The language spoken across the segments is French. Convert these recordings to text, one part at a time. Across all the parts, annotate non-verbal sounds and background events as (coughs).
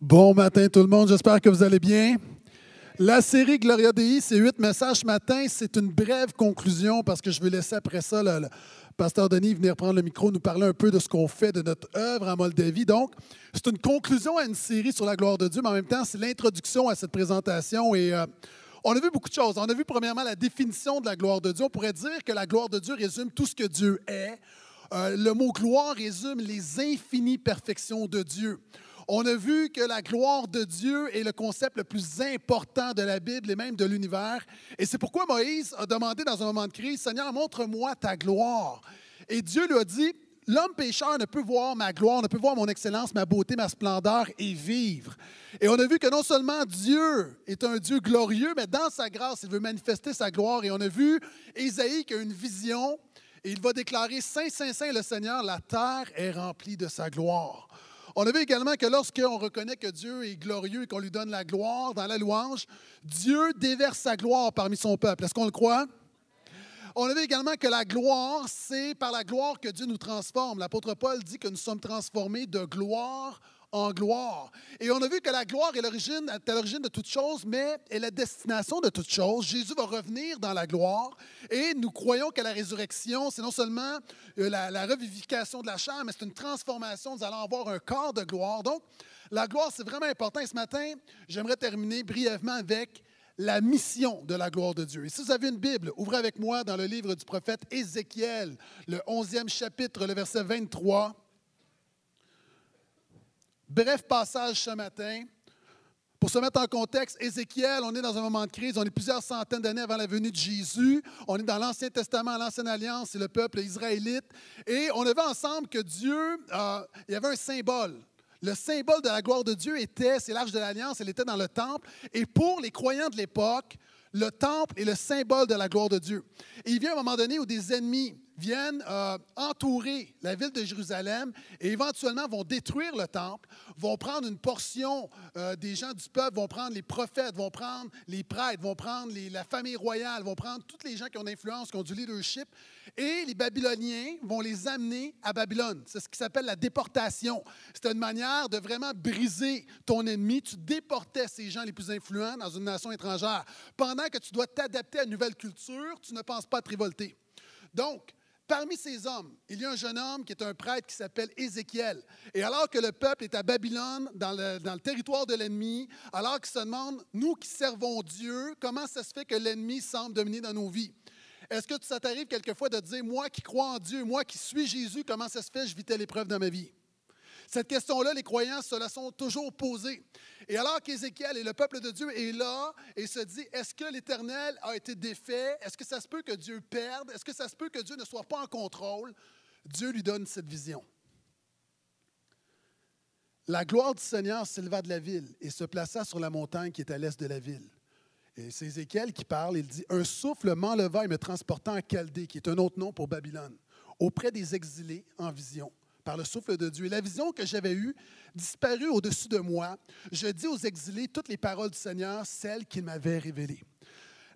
Bon matin tout le monde, j'espère que vous allez bien. La série Gloria Dei, c'est huit messages ce matin. C'est une brève conclusion parce que je vais laisser après ça le, pasteur Denis venir prendre le micro, nous parler un peu de ce qu'on fait de notre œuvre en Moldavie. Donc, c'est une conclusion à une série sur la gloire de Dieu, mais en même temps, c'est l'introduction à cette présentation. Et euh, on a vu beaucoup de choses. On a vu premièrement la définition de la gloire de Dieu. On pourrait dire que la gloire de Dieu résume tout ce que Dieu est. Euh, le mot gloire résume les infinies perfections de Dieu. On a vu que la gloire de Dieu est le concept le plus important de la Bible et même de l'univers. Et c'est pourquoi Moïse a demandé dans un moment de crise, Seigneur, montre-moi ta gloire. Et Dieu lui a dit, l'homme pécheur ne peut voir ma gloire, ne peut voir mon excellence, ma beauté, ma splendeur et vivre. Et on a vu que non seulement Dieu est un Dieu glorieux, mais dans sa grâce, il veut manifester sa gloire. Et on a vu Ésaïe qui a une vision et il va déclarer, Saint, Saint, Saint le Seigneur, la terre est remplie de sa gloire. On a vu également que lorsqu'on reconnaît que Dieu est glorieux et qu'on lui donne la gloire dans la louange, Dieu déverse sa gloire parmi son peuple. Est-ce qu'on le croit? On a vu également que la gloire, c'est par la gloire que Dieu nous transforme. L'apôtre Paul dit que nous sommes transformés de gloire gloire. Et on a vu que la gloire est l'origine, à l'origine de toute chose, mais est la destination de toute chose. Jésus va revenir dans la gloire et nous croyons que la résurrection, c'est non seulement euh, la, la, revivification de la chair, mais c'est une transformation. Nous allons avoir un corps de gloire. Donc, la gloire, c'est vraiment important. Et ce matin, j'aimerais terminer brièvement avec la mission de la gloire de Dieu. Et si vous avez une Bible, ouvrez avec moi dans le livre du prophète Ézéchiel, le 11e chapitre, le verset 23. Bref passage ce matin. Pour se mettre en contexte, Ézéchiel, on est dans un moment de crise, on est plusieurs centaines d'années avant la venue de Jésus, on est dans l'Ancien Testament, l'Ancienne Alliance, c'est le peuple israélite, et on a vu ensemble que Dieu, euh, il y avait un symbole. Le symbole de la gloire de Dieu était, c'est l'Arche de l'Alliance, elle était dans le temple, et pour les croyants de l'époque, le temple est le symbole de la gloire de Dieu. Et il vient un moment donné où des ennemis viennent euh, entourer la ville de Jérusalem et éventuellement vont détruire le temple, vont prendre une portion euh, des gens du peuple, vont prendre les prophètes, vont prendre les prêtres, vont prendre la famille royale, vont prendre tous les gens qui ont d'influence, qui ont du leadership, et les Babyloniens vont les amener à Babylone. C'est ce qui s'appelle la déportation. C'était une manière de vraiment briser ton ennemi. Tu déportais ces gens les plus influents dans une nation étrangère. Pendant que tu dois t'adapter à une nouvelle culture, tu ne penses pas te révolter. Donc, Parmi ces hommes, il y a un jeune homme qui est un prêtre qui s'appelle Ézéchiel. Et alors que le peuple est à Babylone, dans le, dans le territoire de l'ennemi, alors qu'il se demande, nous qui servons Dieu, comment ça se fait que l'ennemi semble dominer dans nos vies? Est-ce que ça t'arrive quelquefois de dire, moi qui crois en Dieu, moi qui suis Jésus, comment ça se fait que je vis telle épreuve dans ma vie? Cette question-là, les croyants se la sont toujours posées. Et alors qu'Ézéchiel et le peuple de Dieu est là et se dit, est-ce que l'Éternel a été défait? Est-ce que ça se peut que Dieu perde? Est-ce que ça se peut que Dieu ne soit pas en contrôle? Dieu lui donne cette vision. La gloire du Seigneur s'éleva de la ville et se plaça sur la montagne qui est à l'est de la ville. Et c'est Ézéchiel qui parle, il dit, un souffle m'enleva et me transporta en Chaldée, qui est un autre nom pour Babylone, auprès des exilés en vision par le souffle de Dieu. La vision que j'avais eue disparut au-dessus de moi. Je dis aux exilés toutes les paroles du Seigneur, celles qu'il m'avait révélées.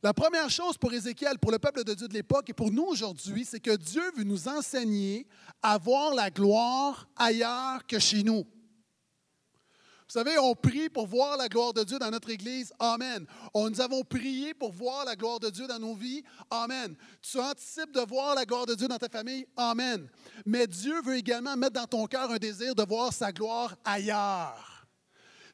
La première chose pour Ézéchiel, pour le peuple de Dieu de l'époque et pour nous aujourd'hui, c'est que Dieu veut nous enseigner à voir la gloire ailleurs que chez nous. Vous savez, on prie pour voir la gloire de Dieu dans notre Église. Amen. On, nous avons prié pour voir la gloire de Dieu dans nos vies. Amen. Tu anticipes de voir la gloire de Dieu dans ta famille. Amen. Mais Dieu veut également mettre dans ton cœur un désir de voir sa gloire ailleurs.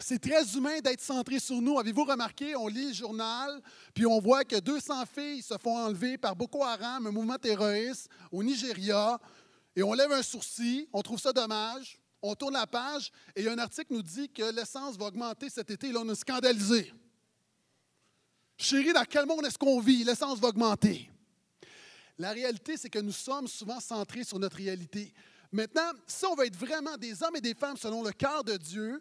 C'est très humain d'être centré sur nous. Avez-vous remarqué, on lit le journal, puis on voit que 200 filles se font enlever par Boko Haram, un mouvement terroriste au Nigeria, et on lève un sourcil, on trouve ça dommage. On tourne la page et un article nous dit que l'essence va augmenter cet été. Là, on est scandalisé. Chérie, dans quel monde est-ce qu'on vit? L'essence va augmenter. La réalité, c'est que nous sommes souvent centrés sur notre réalité. Maintenant, si on veut être vraiment des hommes et des femmes selon le cœur de Dieu,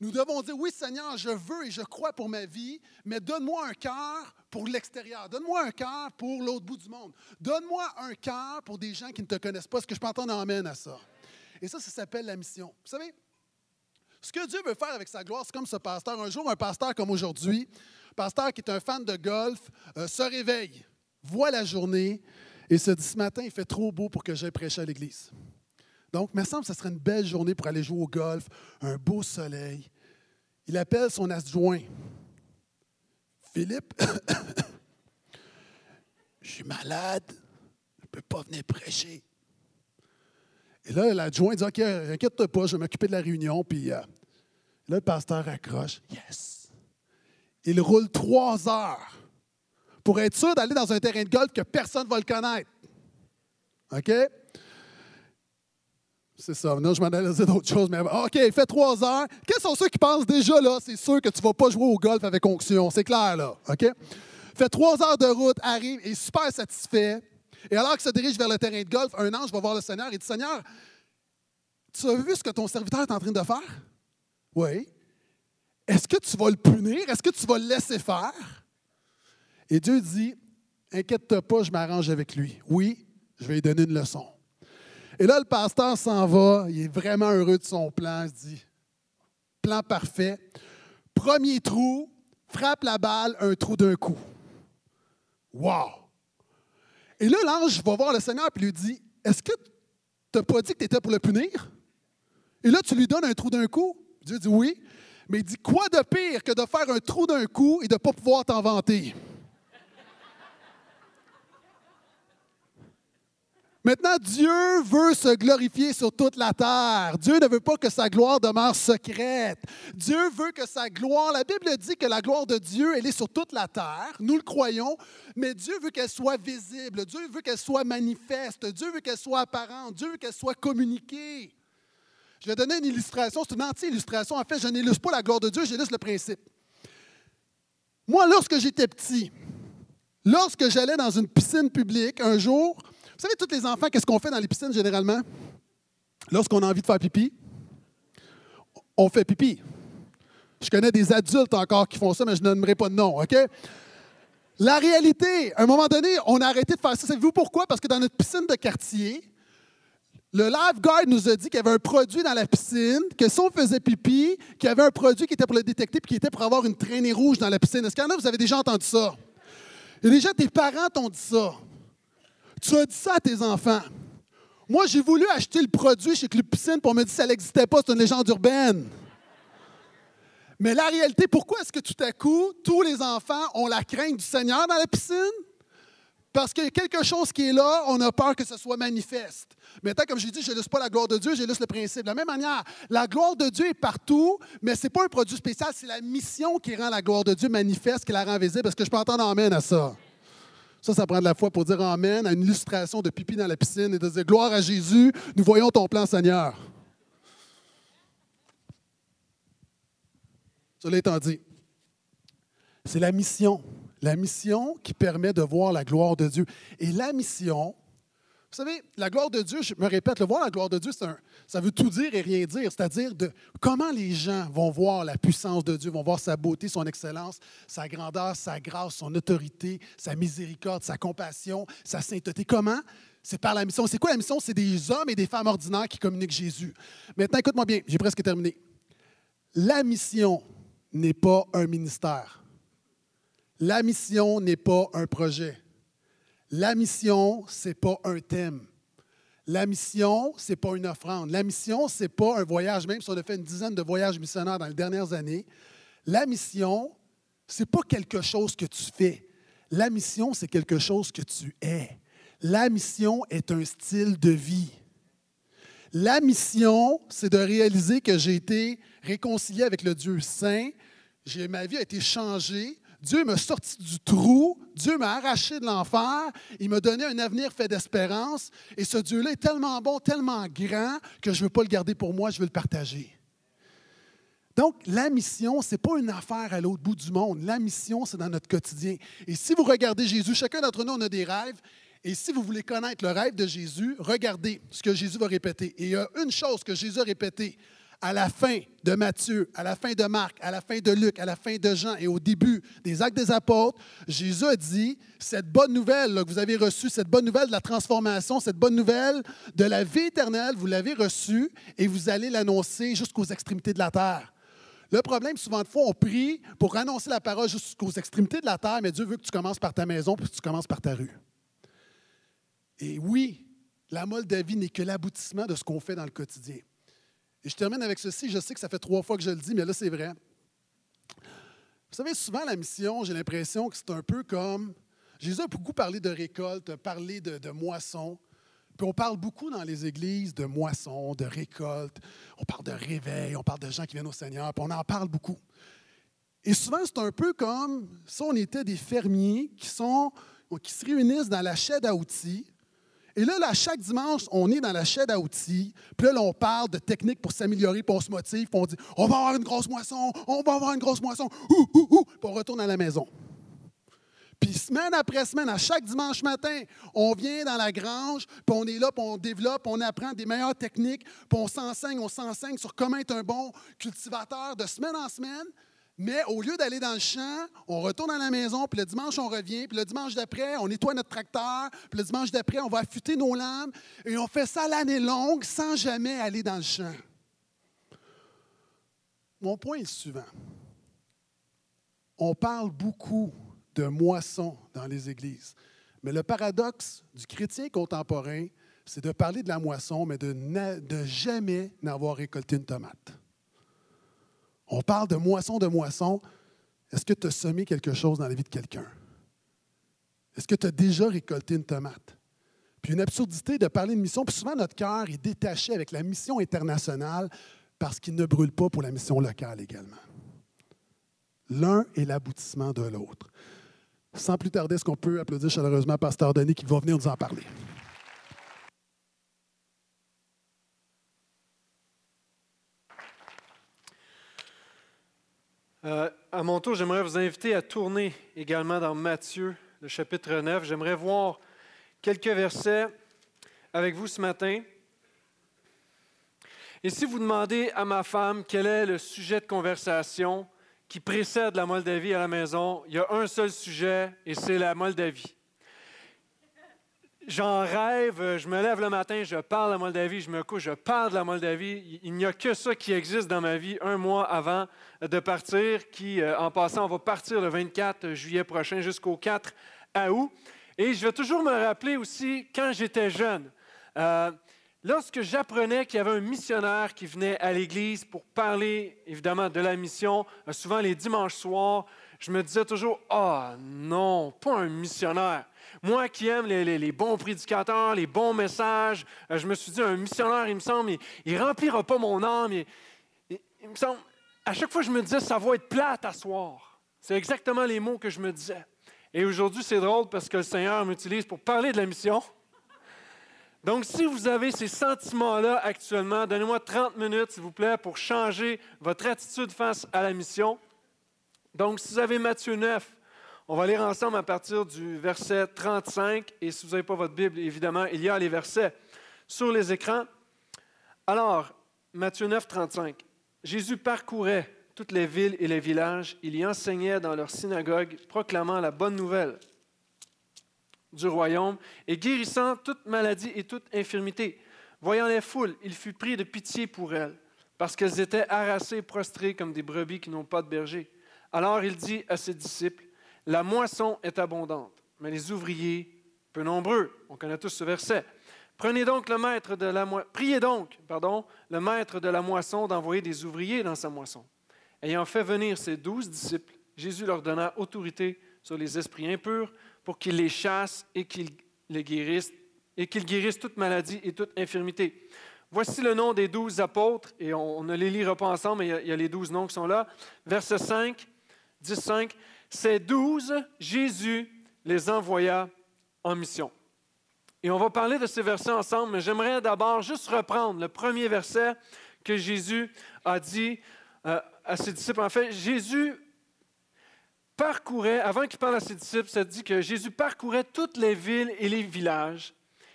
nous devons dire, oui Seigneur, je veux et je crois pour ma vie, mais donne-moi un cœur pour l'extérieur. Donne-moi un cœur pour l'autre bout du monde. Donne-moi un cœur pour des gens qui ne te connaissent pas. Est-ce que je peux entendre amène à ça? Et ça, ça s'appelle la mission. Vous savez, ce que Dieu veut faire avec sa gloire, c'est comme ce pasteur. Un jour, un pasteur comme aujourd'hui, pasteur qui est un fan de golf, euh, se réveille, voit la journée et se dit ce matin, il fait trop beau pour que j'aille prêcher à l'église. Donc, il me semble que ce serait une belle journée pour aller jouer au golf, un beau soleil. il appelle son adjoint. Philippe, (coughs) je suis malade, je ne peux pas venir prêcher. Et là, l'adjoint dit OK, inquiète-toi pas, je vais m'occuper de la réunion. Puis euh, là, le pasteur accroche. Yes. Il roule trois heures pour être sûr d'aller dans un terrain de golf que personne ne va le connaître. OK? C'est ça. Non, je m'en allais dire d'autres choses, mais OK, il fait trois heures. Quels sont ceux qui pensent déjà là, c'est sûr que tu ne vas pas jouer au golf avec onction? C'est clair, là. OK? Fait trois heures de route, arrive, est super satisfait. Et alors qu'il se dirige vers le terrain de golf, un ange va voir le Seigneur et dit Seigneur, tu as vu ce que ton serviteur est en train de faire? Oui. Est-ce que tu vas le punir? Est-ce que tu vas le laisser faire? Et Dieu dit Inquiète-toi pas, je m'arrange avec lui. Oui, je vais lui donner une leçon. Et là, le pasteur s'en va, il est vraiment heureux de son plan, il se dit Plan parfait. Premier trou, frappe la balle, un trou d'un coup. Wow! Et là, l'ange va voir le Seigneur et lui dit Est-ce que tu n'as pas dit que tu étais pour le punir? Et là, tu lui donnes un trou d'un coup? Dieu dit oui. Mais il dit Quoi de pire que de faire un trou d'un coup et de ne pas pouvoir t'en? Maintenant, Dieu veut se glorifier sur toute la terre. Dieu ne veut pas que sa gloire demeure secrète. Dieu veut que sa gloire, la Bible dit que la gloire de Dieu, elle est sur toute la terre. Nous le croyons, mais Dieu veut qu'elle soit visible. Dieu veut qu'elle soit manifeste. Dieu veut qu'elle soit apparente. Dieu veut qu'elle soit communiquée. Je vais donner une illustration. C'est une anti-illustration. En fait, je n'illustre pas la gloire de Dieu, j'illustre le principe. Moi, lorsque j'étais petit, lorsque j'allais dans une piscine publique un jour, vous savez, tous les enfants, qu'est-ce qu'on fait dans les piscines généralement? Lorsqu'on a envie de faire pipi, on fait pipi. Je connais des adultes encore qui font ça, mais je nommerai pas de nom, OK? La réalité, à un moment donné, on a arrêté de faire ça. Savez-vous pourquoi? Parce que dans notre piscine de quartier, le lifeguard nous a dit qu'il y avait un produit dans la piscine, que si on faisait pipi, qu'il y avait un produit qui était pour le détecter et qui était pour avoir une traînée rouge dans la piscine. Est-ce qu'il y en a, vous avez déjà entendu ça? Et déjà, tes parents t'ont dit ça. Tu as dit ça à tes enfants. Moi, j'ai voulu acheter le produit chez Club Piscine pour me dire que ça n'existait pas, c'est une légende urbaine. Mais la réalité, pourquoi est-ce que tout à coup, tous les enfants ont la crainte du Seigneur dans la piscine? Parce qu'il y a quelque chose qui est là, on a peur que ce soit manifeste. Maintenant, comme j'ai dit, je n'illustre pas la gloire de Dieu, j'illustre le principe. De la même manière, la gloire de Dieu est partout, mais ce n'est pas un produit spécial, c'est la mission qui rend la gloire de Dieu manifeste, qui la rend visible. Est-ce que je peux entendre amène à ça? Ça, ça prend de la foi pour dire Amen à une illustration de pipi dans la piscine et de dire Gloire à Jésus, nous voyons ton plan, Seigneur. Cela étant dit, c'est la mission. La mission qui permet de voir la gloire de Dieu. Et la mission, vous savez, la gloire de Dieu, je me répète, le voir la gloire de Dieu, ça veut tout dire et rien dire, c'est-à-dire de comment les gens vont voir la puissance de Dieu, vont voir sa beauté, son excellence, sa grandeur, sa grâce, son autorité, sa miséricorde, sa compassion, sa sainteté. Comment? C'est par la mission. C'est quoi la mission? C'est des hommes et des femmes ordinaires qui communiquent Jésus. Maintenant, écoute-moi bien, j'ai presque terminé. La mission n'est pas un ministère. La mission n'est pas un projet. La mission, ce n'est pas un thème. La mission, ce n'est pas une offrande. La mission, ce n'est pas un voyage, même si on a fait une dizaine de voyages missionnaires dans les dernières années. La mission, ce n'est pas quelque chose que tu fais. La mission, c'est quelque chose que tu es. La mission est un style de vie. La mission, c'est de réaliser que j'ai été réconcilié avec le Dieu saint, ma vie a été changée, Dieu m'a sorti du trou, Dieu m'a arraché de l'enfer, il m'a donné un avenir fait d'espérance, et ce Dieu-là est tellement bon, tellement grand, que je ne veux pas le garder pour moi, je veux le partager. Donc, la mission, ce n'est pas une affaire à l'autre bout du monde. La mission, c'est dans notre quotidien. Et si vous regardez Jésus, chacun d'entre nous, on a des rêves. Et si vous voulez connaître le rêve de Jésus, regardez ce que Jésus va répéter. Et il y a une chose que Jésus a répétée à la fin de Matthieu, à la fin de Marc, à la fin de Luc, à la fin de Jean et au début des actes des apôtres, Jésus a dit, cette bonne nouvelle que vous avez reçue, cette bonne nouvelle de la transformation, cette bonne nouvelle de la vie éternelle, vous l'avez reçue et vous allez l'annoncer jusqu'aux extrémités de la terre. Le problème, souvent de fois, on prie pour annoncer la parole jusqu'aux extrémités de la terre, mais Dieu veut que tu commences par ta maison puis tu commences par ta rue. Et oui, la Moldavie n'est que l'aboutissement de ce qu'on fait dans le quotidien. Je termine avec ceci. Je sais que ça fait trois fois que je le dis, mais là, c'est vrai. Vous savez, souvent, la mission, j'ai l'impression que c'est un peu comme. Jésus a beaucoup parlé de récolte, parlé de, de moisson. Puis on parle beaucoup dans les églises de moisson, de récolte. On parle de réveil, on parle de gens qui viennent au Seigneur, puis on en parle beaucoup. Et souvent, c'est un peu comme si on était des fermiers qui, sont, qui se réunissent dans la chaîne à outils. Et là, là, chaque dimanche, on est dans la chaîne à outils. Puis là, on parle de techniques pour s'améliorer, puis on se motive, puis on dit on va avoir une grosse moisson, on va avoir une grosse moisson, ouh, ouh, ouh, puis on retourne à la maison. Puis semaine après semaine, à chaque dimanche matin, on vient dans la grange, puis on est là, puis on développe, on apprend des meilleures techniques, puis on s'enseigne, on s'enseigne sur comment être un bon cultivateur de semaine en semaine. Mais au lieu d'aller dans le champ, on retourne à la maison, puis le dimanche, on revient, puis le dimanche d'après, on nettoie notre tracteur, puis le dimanche d'après, on va affûter nos lames, et on fait ça l'année longue sans jamais aller dans le champ. Mon point est le suivant. On parle beaucoup de moisson dans les églises. Mais le paradoxe du chrétien contemporain, c'est de parler de la moisson, mais de, de jamais n'avoir récolté une tomate. On parle de moisson, de moisson. Est-ce que tu as semé quelque chose dans la vie de quelqu'un? Est-ce que tu as déjà récolté une tomate? Puis une absurdité de parler de mission, puis souvent notre cœur est détaché avec la mission internationale parce qu'il ne brûle pas pour la mission locale également. L'un est l'aboutissement de l'autre. Sans plus tarder, est-ce qu'on peut applaudir chaleureusement Pasteur Denis qui va venir nous en parler? Euh, à mon tour, j'aimerais vous inviter à tourner également dans Matthieu, le chapitre 9. J'aimerais voir quelques versets avec vous ce matin. Et si vous demandez à ma femme quel est le sujet de conversation qui précède la Moldavie à la maison, il y a un seul sujet et c'est la Moldavie. J'en rêve, je me lève le matin, je parle de la Moldavie, je me couche, je parle de la Moldavie. Il n'y a que ça qui existe dans ma vie un mois avant de partir, qui, euh, en passant, on va partir le 24 juillet prochain jusqu'au 4 août. Et je vais toujours me rappeler aussi quand j'étais jeune. Euh, lorsque j'apprenais qu'il y avait un missionnaire qui venait à l'Église pour parler, évidemment, de la mission, euh, souvent les dimanches soirs, je me disais toujours, ah oh, non, pas un missionnaire. Moi qui aime les, bons prédicateurs, les bons messages, euh, je me suis dit, un missionnaire, il me semble, il ne remplira pas mon âme. Il, me semble, à chaque fois, je me disais, ça va être plate à soir. C'est exactement les mots que je me disais. Et aujourd'hui, c'est drôle parce que le Seigneur m'utilise pour parler de la mission. Donc, si vous avez ces sentiments-là actuellement, donnez-moi 30 minutes, s'il vous plaît, pour changer votre attitude face à la mission. Donc, si vous avez Matthieu 9, on va lire ensemble à partir du verset 35. Et si vous n'avez pas votre Bible, évidemment, il y a les versets sur les écrans. Alors, Matthieu 9, 35. Jésus parcourait toutes les villes et les villages. Il y enseignait dans leurs synagogues, proclamant la bonne nouvelle du royaume et guérissant toute maladie et toute infirmité. Voyant les foules, il fut pris de pitié pour elles, parce qu'elles étaient harassées et prostrées comme des brebis qui n'ont pas de berger. Alors il dit à ses disciples, la moisson est abondante, mais les ouvriers peu nombreux. On connaît tous ce verset. Prenez donc le maître de la priez donc, pardon, le maître de la moisson d'envoyer des ouvriers dans sa moisson. Ayant fait venir ses douze disciples, Jésus leur donna autorité sur les esprits impurs pour qu'ils les chassent et qu'ils les guérissent et qu'ils guérissent toute maladie et toute infirmité. Voici le nom des douze apôtres, et on, ne les lira pas ensemble, mais il y, a, il y a les douze noms qui sont là. Verset 5, 10, 5. Ces douze, Jésus les envoya en mission. Et on va parler de ces versets ensemble, mais j'aimerais d'abord juste reprendre le premier verset que Jésus a dit euh, à ses disciples. En fait, Jésus parcourait, avant qu'il parle à ses disciples, ça dit que Jésus parcourait toutes les villes et les villages.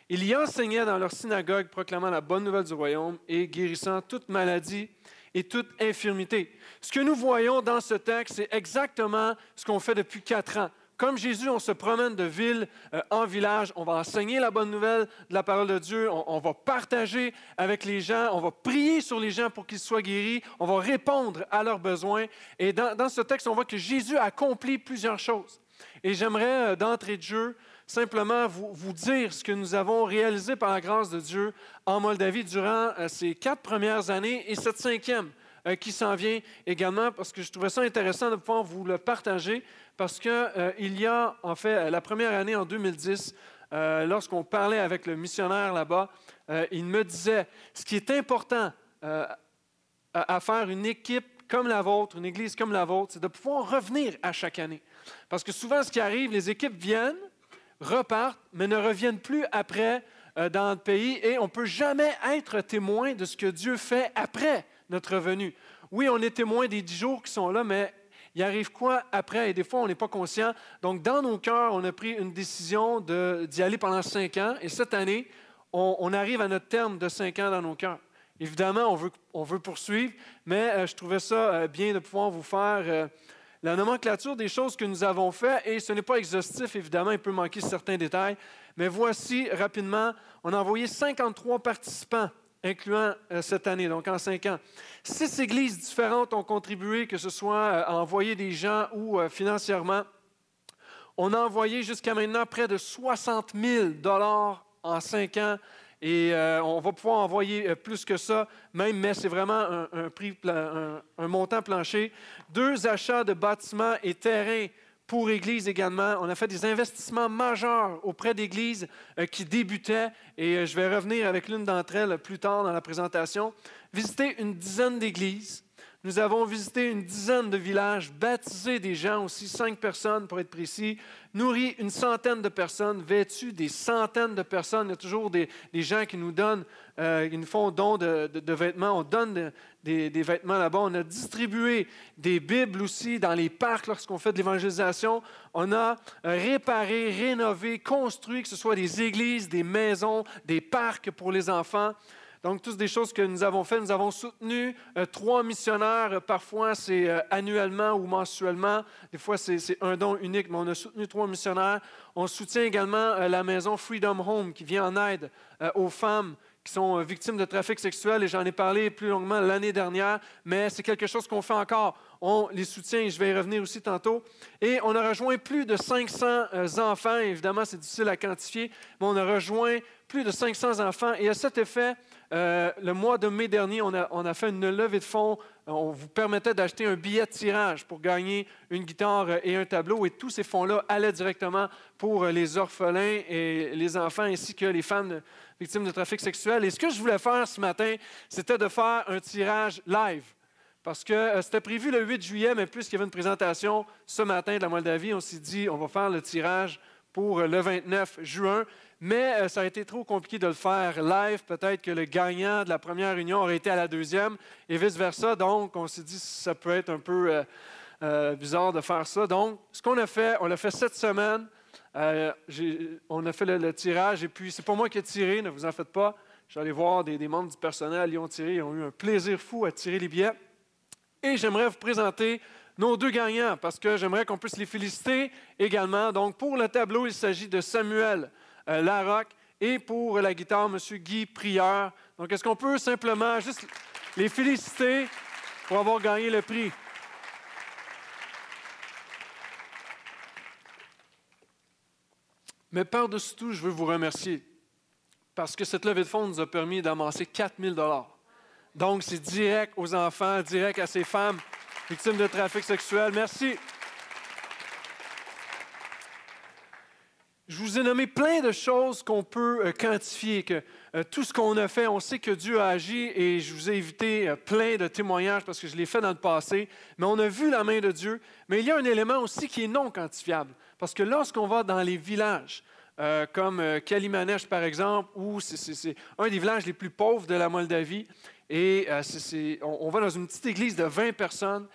Il y enseignait dans leur synagogue, proclamant la bonne nouvelle du royaume et guérissant toute maladie et toute infirmité. Ce que nous voyons dans ce texte, c'est exactement ce qu'on fait depuis quatre ans. Comme Jésus, on se promène de ville euh, en village, on va enseigner la bonne nouvelle de la parole de Dieu, on, va partager avec les gens, on va prier sur les gens pour qu'ils soient guéris, on va répondre à leurs besoins. Et dans, dans ce texte, on voit que Jésus accomplit plusieurs choses. Et j'aimerais, euh, d'entrée de jeu, simplement vous, vous, dire ce que nous avons réalisé par la grâce de Dieu en Moldavie durant euh, ces quatre premières années et cette cinquième euh, qui s'en vient également, parce que je trouvais ça intéressant de pouvoir vous le partager, parce qu'il euh, y a, en fait, la première année en 2010, lorsqu'on parlait avec le missionnaire là-bas, il me disait, ce qui est important à faire une équipe comme la vôtre, une église comme la vôtre, c'est de pouvoir revenir à chaque année. Parce que souvent, ce qui arrive, les équipes viennent, repartent, mais ne reviennent plus après euh, dans notre pays et on ne peut jamais être témoin de ce que Dieu fait après notre venue. Oui, on est témoin des dix jours qui sont là, mais il arrive quoi après? Et des fois, on n'est pas conscient. Donc, dans nos cœurs, on a pris une décision d'y aller pendant cinq ans. Et cette année, on, arrive à notre terme de cinq ans dans nos cœurs. Évidemment, on veut, on veut poursuivre, mais euh, je trouvais ça euh, bien de pouvoir vous faire la nomenclature des choses que nous avons faites, et ce n'est pas exhaustif, évidemment, il peut manquer certains détails, mais voici rapidement, on a envoyé 53 participants, incluant euh, cette année, donc en cinq ans. Six églises différentes ont contribué, que ce soit euh, à envoyer des gens ou euh, financièrement. On a envoyé jusqu'à maintenant près de 60 000 dollars en cinq ans et on va pouvoir envoyer plus que ça, même, mais c'est vraiment un, montant plancher. Deux achats de bâtiments et terrains pour Église également. On a fait des investissements majeurs auprès d'Églises euh, qui débutaient et euh, je vais revenir avec l'une d'entre elles plus tard dans la présentation. Visiter une dizaine d'églises nous avons visité une dizaine de villages, baptisé des gens aussi, cinq personnes pour être précis, nourri une centaine de personnes, vêtu des centaines de personnes. Il y a toujours des, gens qui nous donnent, euh, qui nous font don de, vêtements. On donne des, vêtements là-bas. On a distribué des Bibles aussi dans les parcs lorsqu'on fait de l'évangélisation. On a réparé, rénové, construit, que ce soit des églises, des maisons, des parcs pour les enfants. Donc, toutes des choses que nous avons faites. Nous avons soutenu euh, trois missionnaires. Parfois, c'est euh, annuellement ou mensuellement. Des fois, c'est un don unique, mais on a soutenu trois missionnaires. On soutient également euh, la maison Freedom Home qui vient en aide aux femmes qui sont victimes de trafic sexuel, et j'en ai parlé plus longuement l'année dernière, mais c'est quelque chose qu'on fait encore. On les soutient, et je vais y revenir aussi tantôt. Et on a rejoint plus de 500 enfants, évidemment c'est difficile à quantifier, mais on a rejoint plus de 500 enfants, et à cet effet, euh, le mois de mai dernier, on a, fait une levée de fonds. On vous permettait d'acheter un billet de tirage pour gagner une guitare et un tableau. Et tous ces fonds-là allaient directement pour les orphelins et les enfants, ainsi que les femmes victimes de trafic sexuel. Et ce que je voulais faire ce matin, c'était de faire un tirage live. Parce que euh, c'était prévu le 8 juillet, mais puisqu'il y avait une présentation ce matin de la Moldavie, on s'est dit, on va faire le tirage pour le 29 juin. Mais euh, ça a été trop compliqué de le faire live. Peut-être que le gagnant de la première réunion aurait été à la deuxième et vice-versa. Donc, on s'est dit que ça peut être un peu euh, euh, bizarre de faire ça. Donc, ce qu'on a fait, on l'a fait cette semaine. on a fait le, tirage et puis c'est pas moi qui ai tiré, ne vous en faites pas. J'allais voir des, des, membres du personnel, ils ont tiré, ils ont eu un plaisir fou à tirer les billets. Et j'aimerais vous présenter nos deux gagnants parce que j'aimerais qu'on puisse les féliciter également. Donc, pour le tableau, il s'agit de Samuel euh, et pour la guitare, M. Guy Prieur. Donc, est-ce qu'on peut simplement juste les féliciter pour avoir gagné le prix? Mais par-dessus tout, je veux vous remercier parce que cette levée de fonds nous a permis d'amasser 4 000 Donc, c'est direct aux enfants, direct à ces femmes victimes de trafic sexuel. Merci. Je vous ai nommé plein de choses qu'on peut euh, quantifier, que euh, tout ce qu'on a fait, on sait que Dieu a agi et je vous ai évité euh, plein de témoignages parce que je l'ai fait dans le passé, mais on a vu la main de Dieu. Mais il y a un élément aussi qui est non quantifiable parce que lorsqu'on va dans les villages, comme Kalimanèche par exemple, où c'est un des villages les plus pauvres de la Moldavie, et on va dans une petite église de 20 personnes,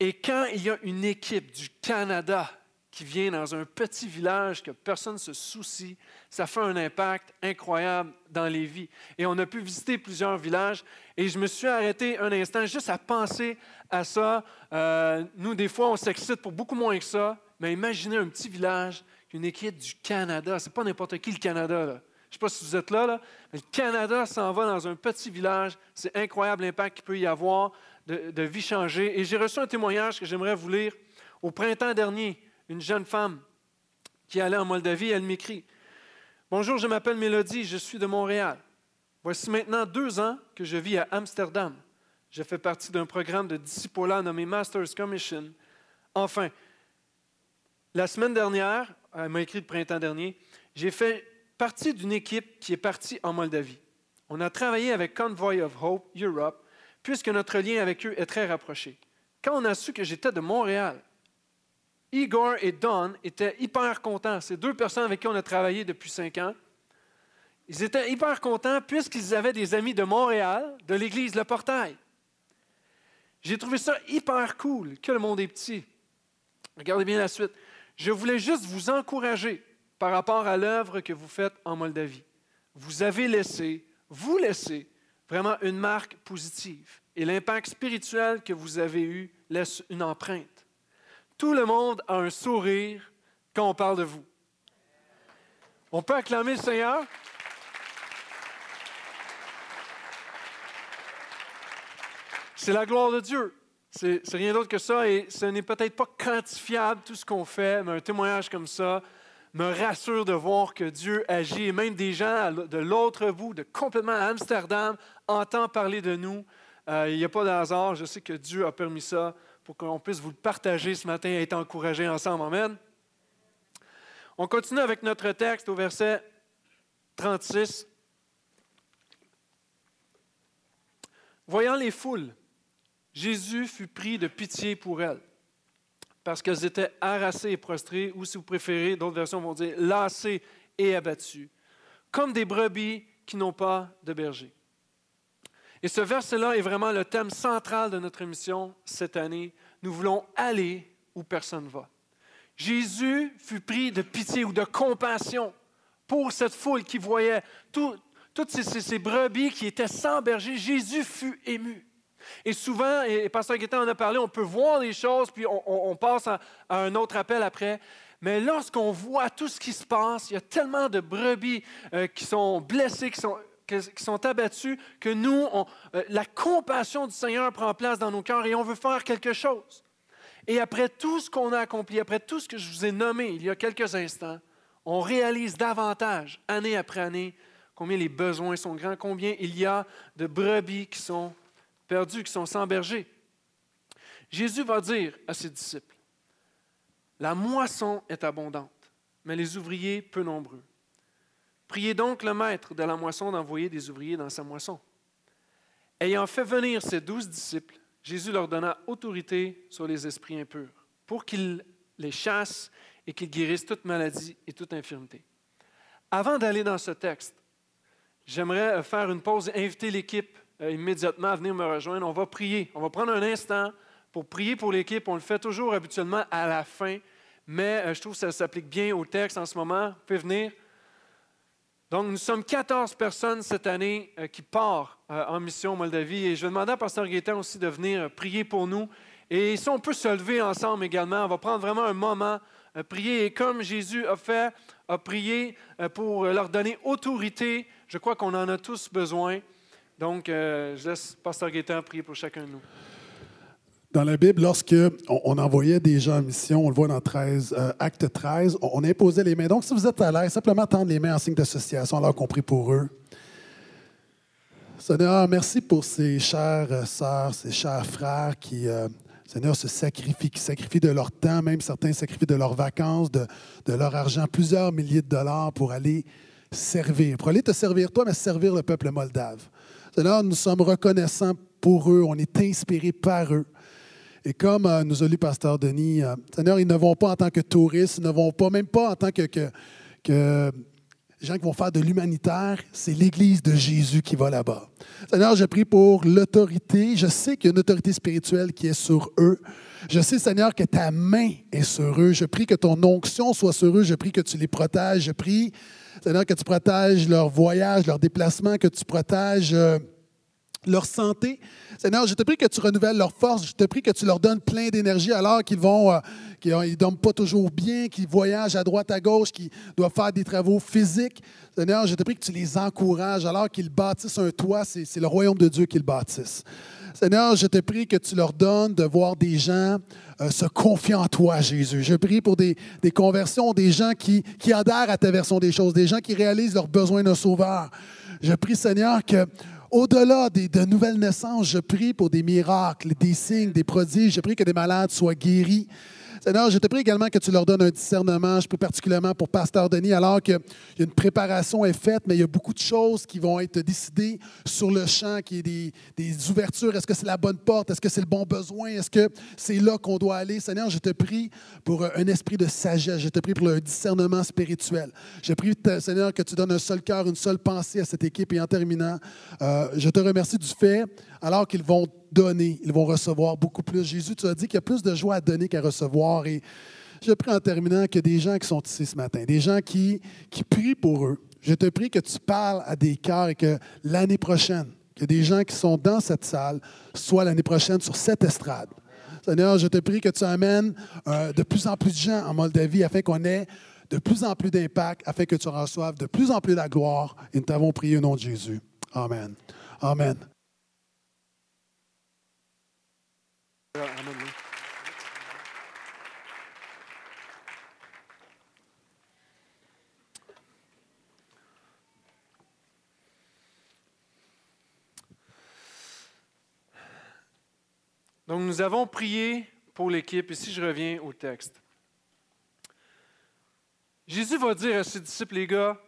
et quand il y a une équipe du Canada, qui vient dans un petit village que personne ne se soucie, ça fait un impact incroyable dans les vies. Et on a pu visiter plusieurs villages et je me suis arrêté un instant juste à penser à ça. Euh, nous, des fois, on s'excite pour beaucoup moins que ça, mais imaginez un petit village, une équipe du Canada. C'est pas n'importe qui le Canada. Là. Je ne sais pas si vous êtes là, là, mais le Canada s'en va dans un petit village. C'est incroyable l'impact qu'il peut y avoir de, de vie changée. Et j'ai reçu un témoignage que j'aimerais vous lire au printemps dernier une jeune femme qui allait en Moldavie, elle m'écrit Bonjour, je m'appelle Mélodie, je suis de Montréal. Voici maintenant deux ans que je vis à Amsterdam. Je fais partie d'un programme de discipolat nommé Master's Commission. Enfin, la semaine dernière, elle m'a écrit le printemps dernier, j'ai fait partie d'une équipe qui est partie en Moldavie. On a travaillé avec Convoy of Hope Europe, puisque notre lien avec eux est très rapproché. Quand on a su que j'étais de Montréal, Igor et Don étaient hyper contents. C'est deux personnes avec qui on a travaillé depuis cinq ans. Ils étaient hyper contents puisqu'ils avaient des amis de Montréal, de l'église Le Portail. J'ai trouvé ça hyper cool que le monde est petit. Regardez bien la suite. Je voulais juste vous encourager par rapport à l'œuvre que vous faites en Moldavie. Vous avez laissé, vous laissez vraiment une marque positive. Et l'impact spirituel que vous avez eu laisse une empreinte. Tout le monde a un sourire quand on parle de vous. On peut acclamer le Seigneur? C'est la gloire de Dieu. C'est rien d'autre que ça et ce n'est peut-être pas quantifiable tout ce qu'on fait, mais un témoignage comme ça me rassure de voir que Dieu agit et même des gens de l'autre bout, de complètement à Amsterdam, entendent parler de nous. Euh, il n'y a pas de hasard. Je sais que Dieu a permis ça pour qu'on puisse vous le partager ce matin et être encouragés ensemble. Amen. On continue avec notre texte au verset 36. Voyant les foules, Jésus fut pris de pitié pour elles, parce qu'elles étaient harassées et prostrées, ou si vous préférez, d'autres versions vont dire lassées et abattues, comme des brebis qui n'ont pas de berger. Et ce verset-là est vraiment le thème central de notre émission cette année. Nous voulons aller où personne ne va. Jésus fut pris de pitié ou de compassion pour cette foule qui voyait toutes ces, brebis qui étaient sans berger. Jésus fut ému. Et souvent, et Pasteur Guetta en a parlé, on peut voir les choses, puis on, passe à, un autre appel après. Mais lorsqu'on voit tout ce qui se passe, il y a tellement de brebis euh, qui sont blessées, qui sont, qui sont abattues, que nous, euh, la compassion du Seigneur prend place dans nos cœurs et on veut faire quelque chose. Et après tout ce qu'on a accompli, après tout ce que je vous ai nommé il y a quelques instants, on réalise davantage, année après année, combien les besoins sont grands, combien il y a de brebis qui sont perdus, qui sont sans berger. Jésus va dire à ses disciples, La moisson est abondante, mais les ouvriers peu nombreux. Priez donc le maître de la moisson d'envoyer des ouvriers dans sa moisson. Ayant fait venir ses douze disciples, Jésus leur donna autorité sur les esprits impurs pour qu'ils les chassent et qu'ils guérissent toute maladie et toute infirmité. Avant d'aller dans ce texte, j'aimerais faire une pause et inviter l'équipe euh, immédiatement à venir me rejoindre. On va prier. On va prendre un instant pour prier pour l'équipe. On le fait toujours habituellement à la fin, mais euh, je trouve que ça s'applique bien au texte en ce moment. Vous pouvez venir. Donc, nous sommes 14 personnes cette année euh, qui partent en mission en Moldavie. Et je vais demander à Pasteur Gaétan aussi de venir prier pour nous. Et si on peut se lever ensemble également, on va prendre vraiment un moment, prier. Et comme Jésus a fait, a prié pour leur donner autorité, je crois qu'on en a tous besoin. Donc, euh, je laisse Pasteur Gaétan prier pour chacun de nous. Dans la Bible, lorsque on, envoyait des gens en mission, on le voit dans 13, euh, acte 13, on, imposait les mains. Donc, si vous êtes à l'aise, simplement tendre les mains en signe d'association, alors compris pour eux. Seigneur, merci pour ces chères euh, sœurs, ces chers frères qui, Seigneur, se sacrifient, qui sacrifient de leur temps, même certains sacrifient de leurs vacances, de, de leur argent, plusieurs milliers de dollars pour aller servir, pour aller te servir toi, mais servir le peuple moldave. Seigneur, nous sommes reconnaissants pour eux, on est inspirés par eux. Et comme euh, nous a lu Pasteur Denis, euh, Seigneur, ils ne vont pas en tant que touristes, ils ne vont pas, même pas en tant que, que, gens qui vont faire de l'humanitaire, c'est l'Église de Jésus qui va là-bas. Seigneur, je prie pour l'autorité. Je sais qu'il y a une autorité spirituelle qui est sur eux. Je sais, Seigneur, que ta main est sur eux. Je prie que ton onction soit sur eux. Je prie que tu les protèges. Je prie, Seigneur, que tu protèges leur voyage, leur déplacement, que tu protèges euh, leur santé. Seigneur, je te prie que tu renouvelles leur force. Je te prie que tu leur donnes plein d'énergie alors qu'ils vont, euh, qu'ils ne dorment pas toujours bien, qu'ils voyagent à droite, à gauche, qu'ils doivent faire des travaux physiques. Seigneur, je te prie que tu les encourages alors qu'ils bâtissent un toit. C'est le royaume de Dieu qu'ils bâtissent. Seigneur, je te prie que tu leur donnes de voir des gens euh, se confier en toi, Jésus. Je prie pour des, conversions, des gens qui, qui adhèrent à ta version des choses, des gens qui réalisent leurs besoins de sauveur. Je prie, Seigneur, que Au-delà des, de nouvelles naissances, je prie pour des miracles, des signes, des prodiges. Je prie que des malades soient guéris. Seigneur, je te prie également que tu leur donnes un discernement. Je prie particulièrement pour Pasteur Denis, alors qu'il une préparation est faite, mais il y a beaucoup de choses qui vont être décidées sur le champ, qui est des, des ouvertures. Est-ce que c'est la bonne porte? Est-ce que c'est le bon besoin? Est-ce que c'est là qu'on doit aller? Seigneur, je te prie pour un esprit de sagesse. Je te prie pour un discernement spirituel. Je prie, Seigneur, que tu donnes un seul cœur, une seule pensée à cette équipe. Et en terminant, euh, je te remercie du fait, alors qu'ils vont donner, ils vont recevoir beaucoup plus. Jésus, tu as dit qu'il y a plus de joie à donner qu'à recevoir. Et je prie en terminant que des gens qui sont ici ce matin, des gens qui, qui prient pour eux, je te prie que tu parles à des cœurs et que l'année prochaine, que des gens qui sont dans cette salle soient l'année prochaine sur cette estrade. Seigneur, je te prie que tu amènes euh, de plus en plus de gens en Moldavie afin qu'on ait de plus en plus d'impact, afin que tu reçoives de plus en plus la gloire. Et nous t'avons prié au nom de Jésus. Amen. Amen. Donc nous avons prié pour l'équipe. Ici, je reviens au texte. Jésus va dire à ses disciples, les gars,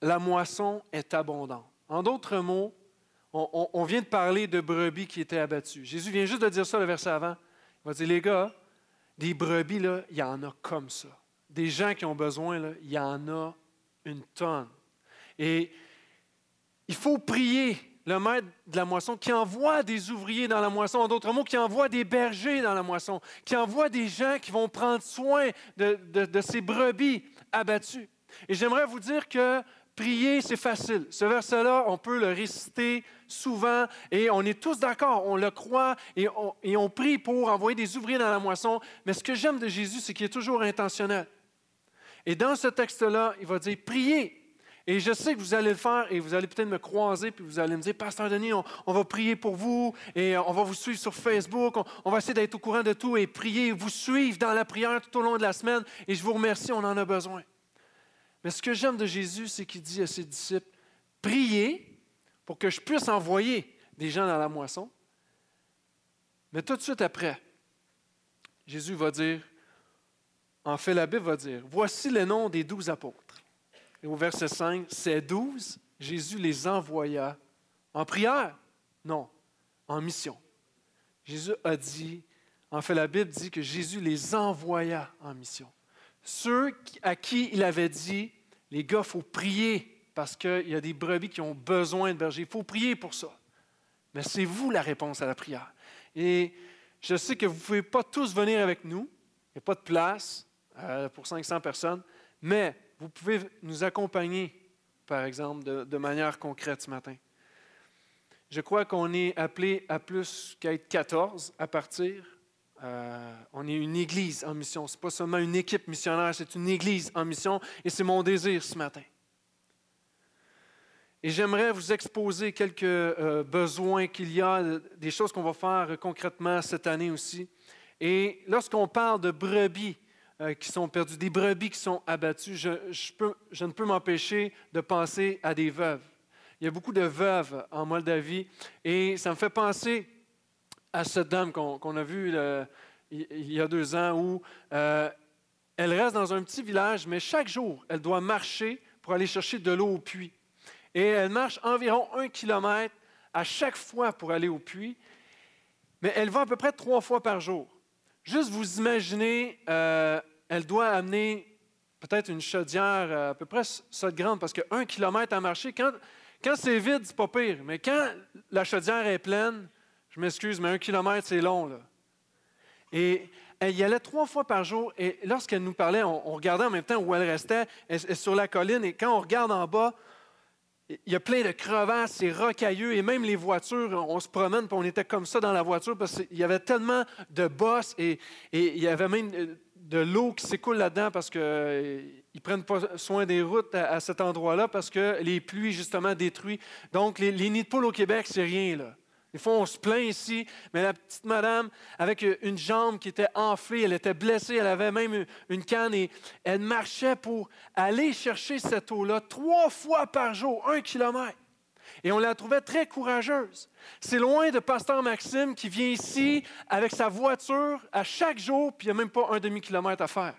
la moisson est abondante. En d'autres mots, on, vient de parler de brebis qui étaient abattues. Jésus vient juste de dire ça le verset avant. Il va dire, les gars, des brebis, là, il y en a comme ça. Des gens qui ont besoin, là, il y en a une tonne. Et il faut prier le maître de la moisson qui envoie des ouvriers dans la moisson, en d'autres mots, qui envoie des bergers dans la moisson, qui envoie des gens qui vont prendre soin de, de ces brebis abattues. Et j'aimerais vous dire que Prier, c'est facile. Ce verset-là, on peut le réciter souvent et on est tous d'accord, on le croit et on, prie pour envoyer des ouvriers dans la moisson. Mais ce que j'aime de Jésus, c'est qu'il est toujours intentionnel. Et dans ce texte-là, il va dire priez. Et je sais que vous allez le faire et vous allez peut-être me croiser puis vous allez me dire Pasteur Denis, on, va prier pour vous et on va vous suivre sur Facebook. On, on va essayer d'être au courant de tout et prier, vous suivre dans la prière tout au long de la semaine. Et je vous remercie, on en a besoin. Mais ce que j'aime de Jésus, c'est qu'il dit à ses disciples, priez pour que je puisse envoyer des gens dans la moisson. Mais tout de suite après, Jésus va dire, en fait la Bible va dire, voici les noms des douze apôtres. Et au verset 5, ces douze, Jésus les envoya en prière, non, en mission. Jésus a dit, en fait la Bible dit que Jésus les envoya en mission. Ceux à qui il avait dit, les gars, il faut prier parce qu'il y a des brebis qui ont besoin de berger. Il faut prier pour ça. Mais c'est vous la réponse à la prière. Et je sais que vous ne pouvez pas tous venir avec nous. Il n'y a pas de place euh, pour 500 personnes. Mais vous pouvez nous accompagner, par exemple, de, de manière concrète ce matin. Je crois qu'on est appelé à plus qu'à être 14 à partir. Euh, on est une église en mission. Ce n'est pas seulement une équipe missionnaire, c'est une église en mission et c'est mon désir ce matin. Et j'aimerais vous exposer quelques euh, besoins qu'il y a, des choses qu'on va faire concrètement cette année aussi. Et lorsqu'on parle de brebis euh, qui sont perdues, des brebis qui sont abattues, je, je ne peux m'empêcher de penser à des veuves. Il y a beaucoup de veuves en Moldavie et ça me fait penser à cette dame qu'on a vue il y a deux ans où euh, elle reste dans un petit village, mais chaque jour, elle doit marcher pour aller chercher de l'eau au puits. Et elle marche environ un kilomètre à chaque fois pour aller au puits, mais elle va à peu près trois fois par jour. Juste vous imaginez, euh, elle doit amener peut-être une chaudière à peu près de grande, parce qu'un kilomètre à marcher, quand, quand c'est vide, c'est pas pire, mais quand la chaudière est pleine, je m'excuse, mais un kilomètre, c'est long. Là. Et elle y allait trois fois par jour. Et lorsqu'elle nous parlait, on, regardait en même temps où elle restait, sur la colline. Et quand on regarde en bas, il y a plein de crevasses, c'est rocailleux. Et même les voitures, on se promène, puis on était comme ça dans la voiture parce qu'il y avait tellement de bosses et, il y avait même euh, de l'eau qui s'écoule là-dedans parce qu'ils euh, ne prennent pas soin des routes à, cet endroit-là parce que les pluies, justement, détruisent. Donc, les, les nids de poules au Québec, c'est rien, là. Des fois, on se plaint ici, mais la petite madame, avec une jambe qui était enflée, elle était blessée, elle avait même une canne et elle marchait pour aller chercher cette eau-là trois fois par jour, un kilomètre. Et on la trouvait très courageuse. C'est loin de Pasteur Maxime qui vient ici avec sa voiture à chaque jour, puis il n'y a même pas un demi-kilomètre à faire.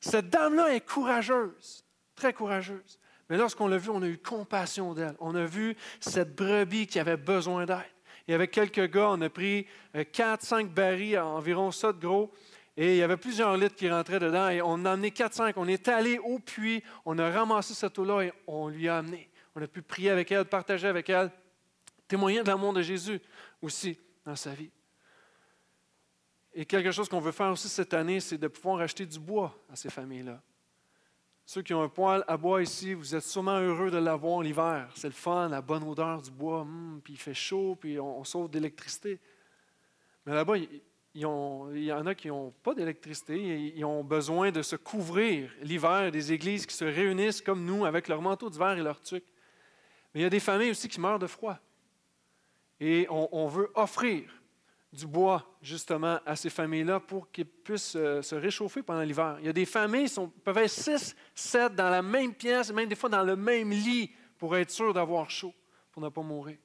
Cette dame-là est courageuse, très courageuse. Mais lorsqu'on l'a vue, on a eu compassion d'elle. On a vu cette brebis qui avait besoin d'aide. Et avec quelques gars, on a pris 4-5 euh, barils, environ ça de gros, et il y avait plusieurs litres qui rentraient dedans, et on a amené 4-5. On est allé au puits, on a ramassé cette eau-là et on lui a amené. On a pu prier avec elle, partager avec elle, témoigner de l'amour de Jésus aussi dans sa vie. Et quelque chose qu'on veut faire aussi cette année, c'est de pouvoir acheter du bois à ces familles-là. Ceux qui ont un poêle à bois ici, vous êtes sûrement heureux de l'avoir l'hiver. C'est le fun, la bonne odeur du bois, hum, puis il fait chaud, puis on, sauve d'électricité. Mais là-bas, il, y en a qui n'ont pas d'électricité, ils ont besoin de se couvrir l'hiver, des églises qui se réunissent comme nous avec leur manteau d'hiver et leur tuque. Mais il y a des familles aussi qui meurent de froid. Et on veut offrir du bois, justement, à ces familles-là pour qu'ils puissent euh, se réchauffer pendant l'hiver. Il y a des familles qui peuvent être six, sept dans la même pièce, même des fois dans le même lit, pour être sûr d'avoir chaud, pour ne pas mourir.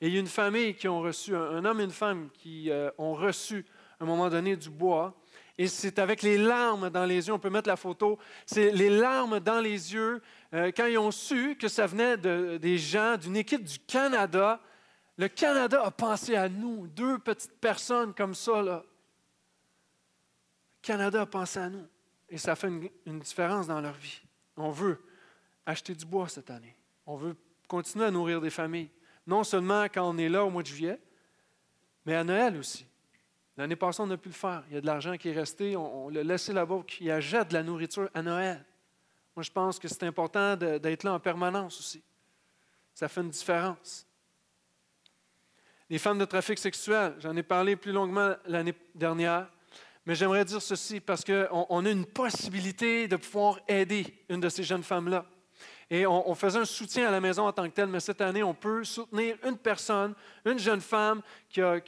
Et il y a une famille qui ont reçu, un, homme et une femme qui euh, ont reçu, à un moment donné, du bois. Et c'est avec les larmes dans les yeux, on peut mettre la photo, c'est les larmes dans les yeux euh, quand ils ont su que ça venait de, des gens d'une équipe du Canada le Canada a pensé à nous, deux petites personnes comme ça. Le Canada a pensé à nous. Et ça fait une, différence dans leur vie. On veut acheter du bois cette année. On veut continuer à nourrir des familles. Non seulement quand on est là au mois de juillet, mais à Noël aussi. L'année passée, on a pu le faire. Il y a de l'argent qui est resté. On, l'a laissé là-bas, qui achète de la nourriture à Noël. Moi, je pense que c'est important d'être là en permanence aussi. Ça fait une différence. Les femmes de trafic sexuel, j'en ai parlé plus longuement l'année dernière, mais j'aimerais dire ceci parce qu'on a une possibilité de pouvoir aider une de ces jeunes femmes-là. Et on, faisait un soutien à la maison en tant que tel, mais cette année, on peut soutenir une personne, une jeune femme qui a,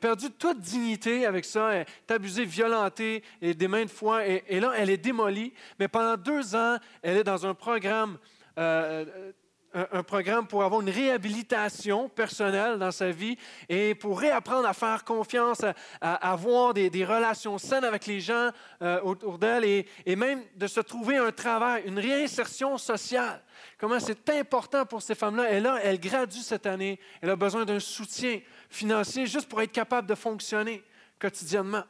perdu toute dignité avec ça, elle est abusée, violentée et des mains de foi, et, là, elle est démolie. Mais pendant deux ans, elle est dans un programme euh, un, programme pour avoir une réhabilitation personnelle dans sa vie et pour réapprendre à faire confiance, à, avoir des, relations saines avec les gens euh, autour d'elle et, même de se trouver un travail, une réinsertion sociale. Comment c'est important pour ces femmes-là. Et là, elle gradue cette année. Elle a besoin d'un soutien financier juste pour être capable de fonctionner quotidiennement.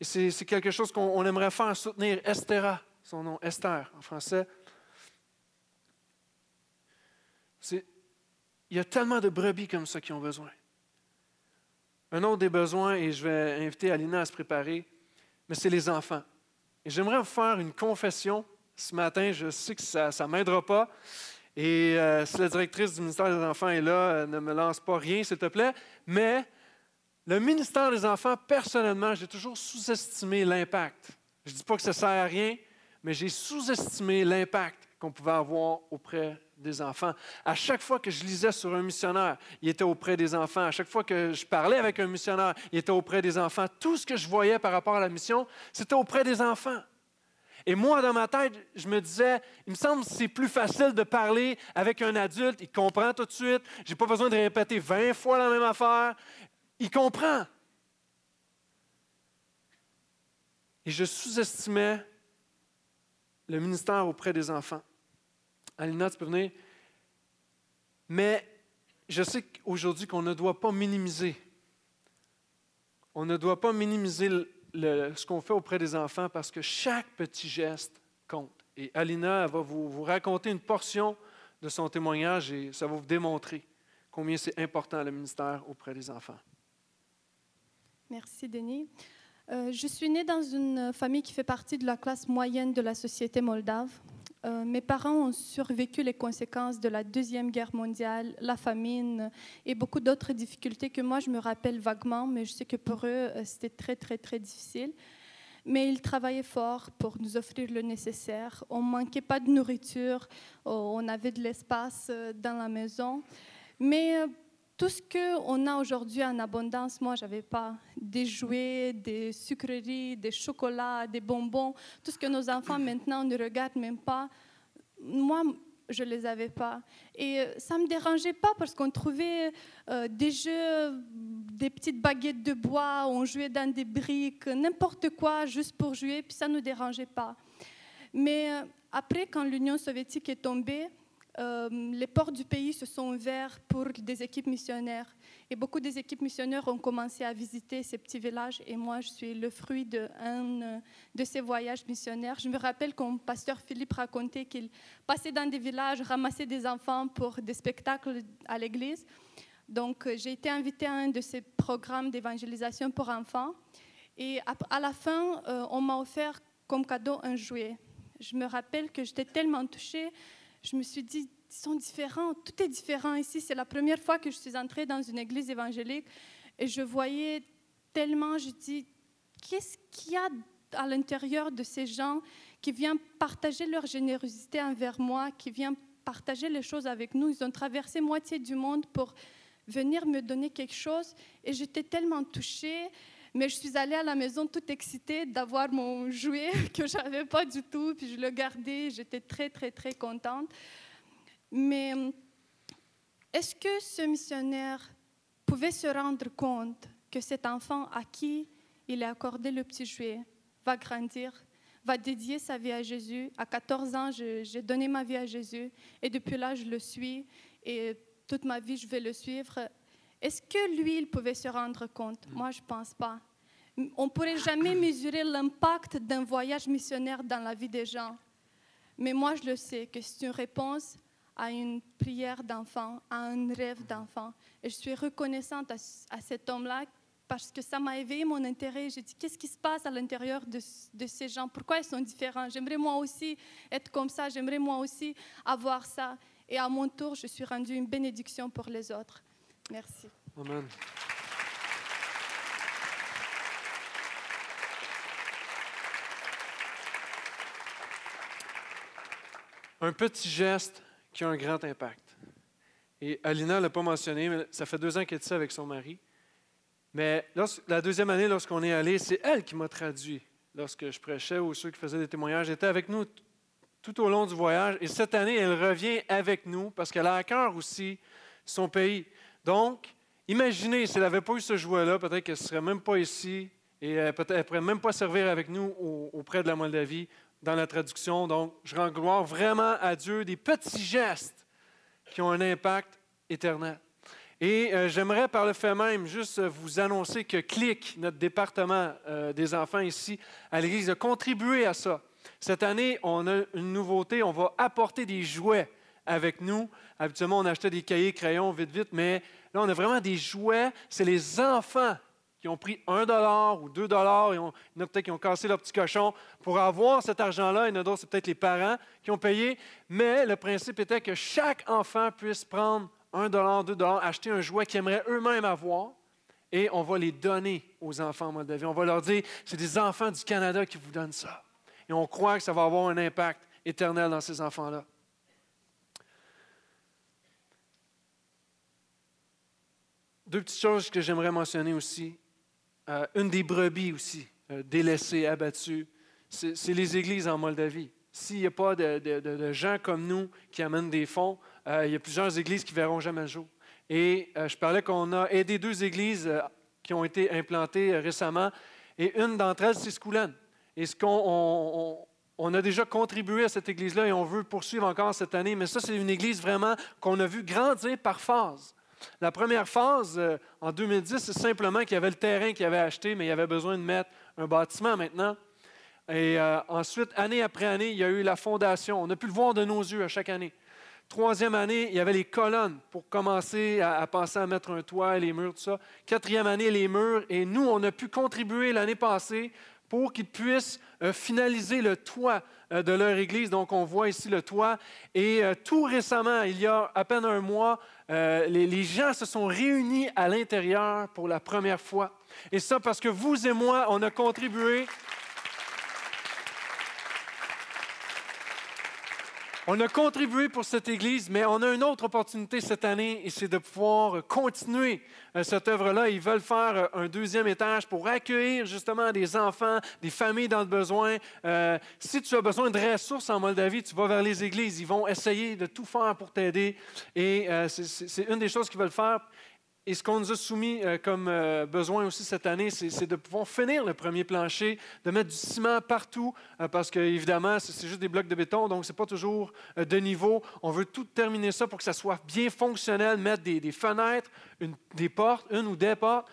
Et c'est quelque chose qu'on aimerait faire, soutenir Estera, son nom Esther en français. Il y a tellement de brebis comme ça qui ont besoin. Un autre des besoins, et je vais inviter Alina à se préparer, mais c'est les enfants. Et j'aimerais vous faire une confession ce matin. Je sais que ça ne m'aidera pas. Et euh, si la directrice du ministère des Enfants est là, euh, ne me lance pas rien, s'il te plaît. Mais le ministère des Enfants, personnellement, j'ai toujours sous-estimé l'impact. Je ne dis pas que ça ne sert à rien, mais j'ai sous-estimé l'impact qu'on pouvait avoir auprès des enfants. À chaque fois que je lisais sur un missionnaire, il était auprès des enfants. À chaque fois que je parlais avec un missionnaire, il était auprès des enfants. Tout ce que je voyais par rapport à la mission, c'était auprès des enfants. Et moi, dans ma tête, je me disais, il me semble que c'est plus facile de parler avec un adulte. Il comprend tout de suite. Je n'ai pas besoin de répéter 20 fois la même affaire. Il comprend. Et je sous-estimais le ministère auprès des enfants. Alina, tu peux venir. Mais je sais aujourd'hui qu'on ne doit pas minimiser. On ne doit pas minimiser ce qu'on fait auprès des enfants parce que chaque petit geste compte. Et Alina va vous, vous, raconter une portion de son témoignage et ça va vous démontrer combien c'est important le ministère auprès des enfants. Merci, Denis. Euh, je suis née dans une famille qui fait partie de la classe moyenne de la société moldave. Euh, mes parents ont survécu les conséquences de la Deuxième Guerre mondiale, la famine et beaucoup d'autres difficultés que moi je me rappelle vaguement, mais je sais que pour eux euh, c'était très très très difficile. Mais ils travaillaient fort pour nous offrir le nécessaire. On ne manquait pas de nourriture, on avait de l'espace euh, dans la maison. Mais tout ce qu'on a aujourd'hui en abondance, moi, je n'avais pas des jouets, des sucreries, des chocolats, des bonbons, tout ce que nos enfants maintenant ne regardent même pas. Moi, je les avais pas. Et euh, ça me dérangeait pas parce qu'on trouvait euh, des jeux, des petites baguettes de bois, on jouait dans des briques, n'importe quoi, juste pour jouer, puis ça ne nous dérangeait pas. Mais euh, après, quand l'Union soviétique est tombée, euh, les portes du pays se sont ouvertes pour des équipes missionnaires. Et beaucoup des équipes missionnaires ont commencé à visiter ces petits villages. Et moi, je suis le fruit de un euh, de ces voyages missionnaires. Je me rappelle quand pasteur Philippe racontait qu'il passait dans des villages, ramassait des enfants pour des spectacles à l'église. Donc, euh, j'ai été invitée à un de ces programmes d'évangélisation pour enfants. Et à, la fin, on m'a offert comme cadeau un jouet. Je me rappelle que j'étais tellement touchée je me suis dit, ils sont différents, tout est différent ici. C'est la première fois que je suis entrée dans une église évangélique et je voyais tellement, je dis, qu'est-ce qu'il y a à l'intérieur de ces gens qui viennent partager leur générosité envers moi, qui viennent partager les choses avec nous? Ils ont traversé moitié du monde pour venir me donner quelque chose et j'étais tellement touchée. Mais je suis allée à la maison toute excitée d'avoir mon jouet (laughs) que je n'avais pas du tout, puis je le gardais, j'étais très, très, très contente. Mais est-ce que ce missionnaire pouvait se rendre compte que cet enfant à qui il a accordé le petit jouet va grandir, va dédier sa vie à Jésus? À 14 ans, j'ai donné ma vie à Jésus et depuis là, je le suis et toute ma vie, je vais le suivre. Est-ce que lui, il pouvait se rendre compte? Moi, je ne pense pas. On ne pourrait jamais (clears throat) mesurer l'impact d'un voyage missionnaire dans la vie des gens. Mais moi, je le sais que c'est une réponse à une prière d'enfant, à un rêve d'enfant. Et je suis reconnaissante à, à cet homme-là parce que ça m'a éveillé mon intérêt. J'ai dit, qu'est-ce qui se passe à l'intérieur de, de, ces gens? Pourquoi ils sont différents? J'aimerais moi aussi être comme ça. J'aimerais moi aussi avoir ça. Et à mon tour, je suis rendue une bénédiction pour les autres. Merci. Amen. Un petit geste qui a un grand impact. Et Alina ne l'a pas mentionné, mais ça fait deux ans qu'elle est ça avec son mari. Mais la deuxième année, lorsqu'on est allé, c'est elle qui m'a traduit lorsque je prêchais ou ceux qui faisaient des témoignages. Était avec nous tout au long du voyage. Et cette année, elle revient avec nous parce qu'elle a à cœur aussi son pays. Donc, imaginez, si elle n'avait pas eu ce jouet-là, peut-être qu'elle ne serait même pas ici et peut-être elle ne pourrait même pas servir avec nous auprès de la Moldavie dans la traduction. Donc, je rends gloire vraiment à Dieu des petits gestes qui ont un impact éternel. Et euh, j'aimerais par le fait même juste vous annoncer que CLIC, notre département euh, des enfants ici à l'Église, a contribué à ça. Cette année, on a une nouveauté, on va apporter des jouets avec nous. Habituellement, on achetait des cahiers, crayons, vite, vite, mais là, on a vraiment des jouets. C'est les enfants qui ont pris un dollar ou deux dollars, il y en a peut-être qui ont cassé leur petit cochon pour avoir cet argent-là. Il y en a d'autres, c'est peut-être les parents qui ont payé. Mais le principe était que chaque enfant puisse prendre un dollar, deux dollars, acheter un jouet qu'ils aimeraient eux-mêmes avoir, et on va les donner aux enfants en Moldavie. On va leur dire, c'est des enfants du Canada qui vous donnent ça. Et on croit que ça va avoir un impact éternel dans ces enfants-là. Deux petites choses que j'aimerais mentionner aussi. Euh, une des brebis aussi, euh, délaissées, abattues, c'est les églises en Moldavie. S'il n'y a pas de, gens comme nous qui amènent des fonds, euh, il y a plusieurs églises qui verront jamais le jour. Et je parlais qu'on a aidé deux églises qui ont été implantées récemment, et une d'entre elles, c'est Skoulen. Et ce qu'on on, on a déjà contribué à cette église-là et on veut poursuivre encore cette année, mais ça, c'est une église vraiment qu'on a vu grandir par phase. La première phase, euh, en 2010, c'est simplement qu'il y avait le terrain qu'il avait acheté, mais il y avait besoin de mettre un bâtiment maintenant. Et euh, ensuite, année après année, il y a eu la fondation. On a pu le voir de nos yeux à chaque année. Troisième année, il y avait les colonnes pour commencer à, penser à mettre un toit, les murs, tout ça. Quatrième année, les murs. Et nous, on a pu contribuer l'année passée pour qu'ils puissent euh, finaliser le toit de leur église. Donc, on voit ici le toit. Et tout récemment, il y a à peine un mois, euh, les, gens se sont réunis à l'intérieur pour la première fois. Et ça parce que vous et moi, on a contribué. On a contribué pour cette Église, mais on a une autre opportunité cette année et c'est de pouvoir continuer euh, cette œuvre-là. Ils veulent faire euh, un deuxième étage pour accueillir justement des enfants, des familles dans le besoin. Euh, si tu as besoin de ressources en Moldavie, tu vas vers les églises. Ils vont essayer de tout faire pour t'aider et c'est une des choses qu'ils veulent faire. Et ce qu'on nous a soumis euh, comme euh, besoin aussi cette année, c'est de pouvoir finir le premier plancher, de mettre du ciment partout, euh, parce qu'évidemment, c'est juste des blocs de béton, donc ce n'est pas toujours de niveau. On veut tout terminer ça pour que ça soit bien fonctionnel, mettre des, fenêtres, des portes, une ou des portes,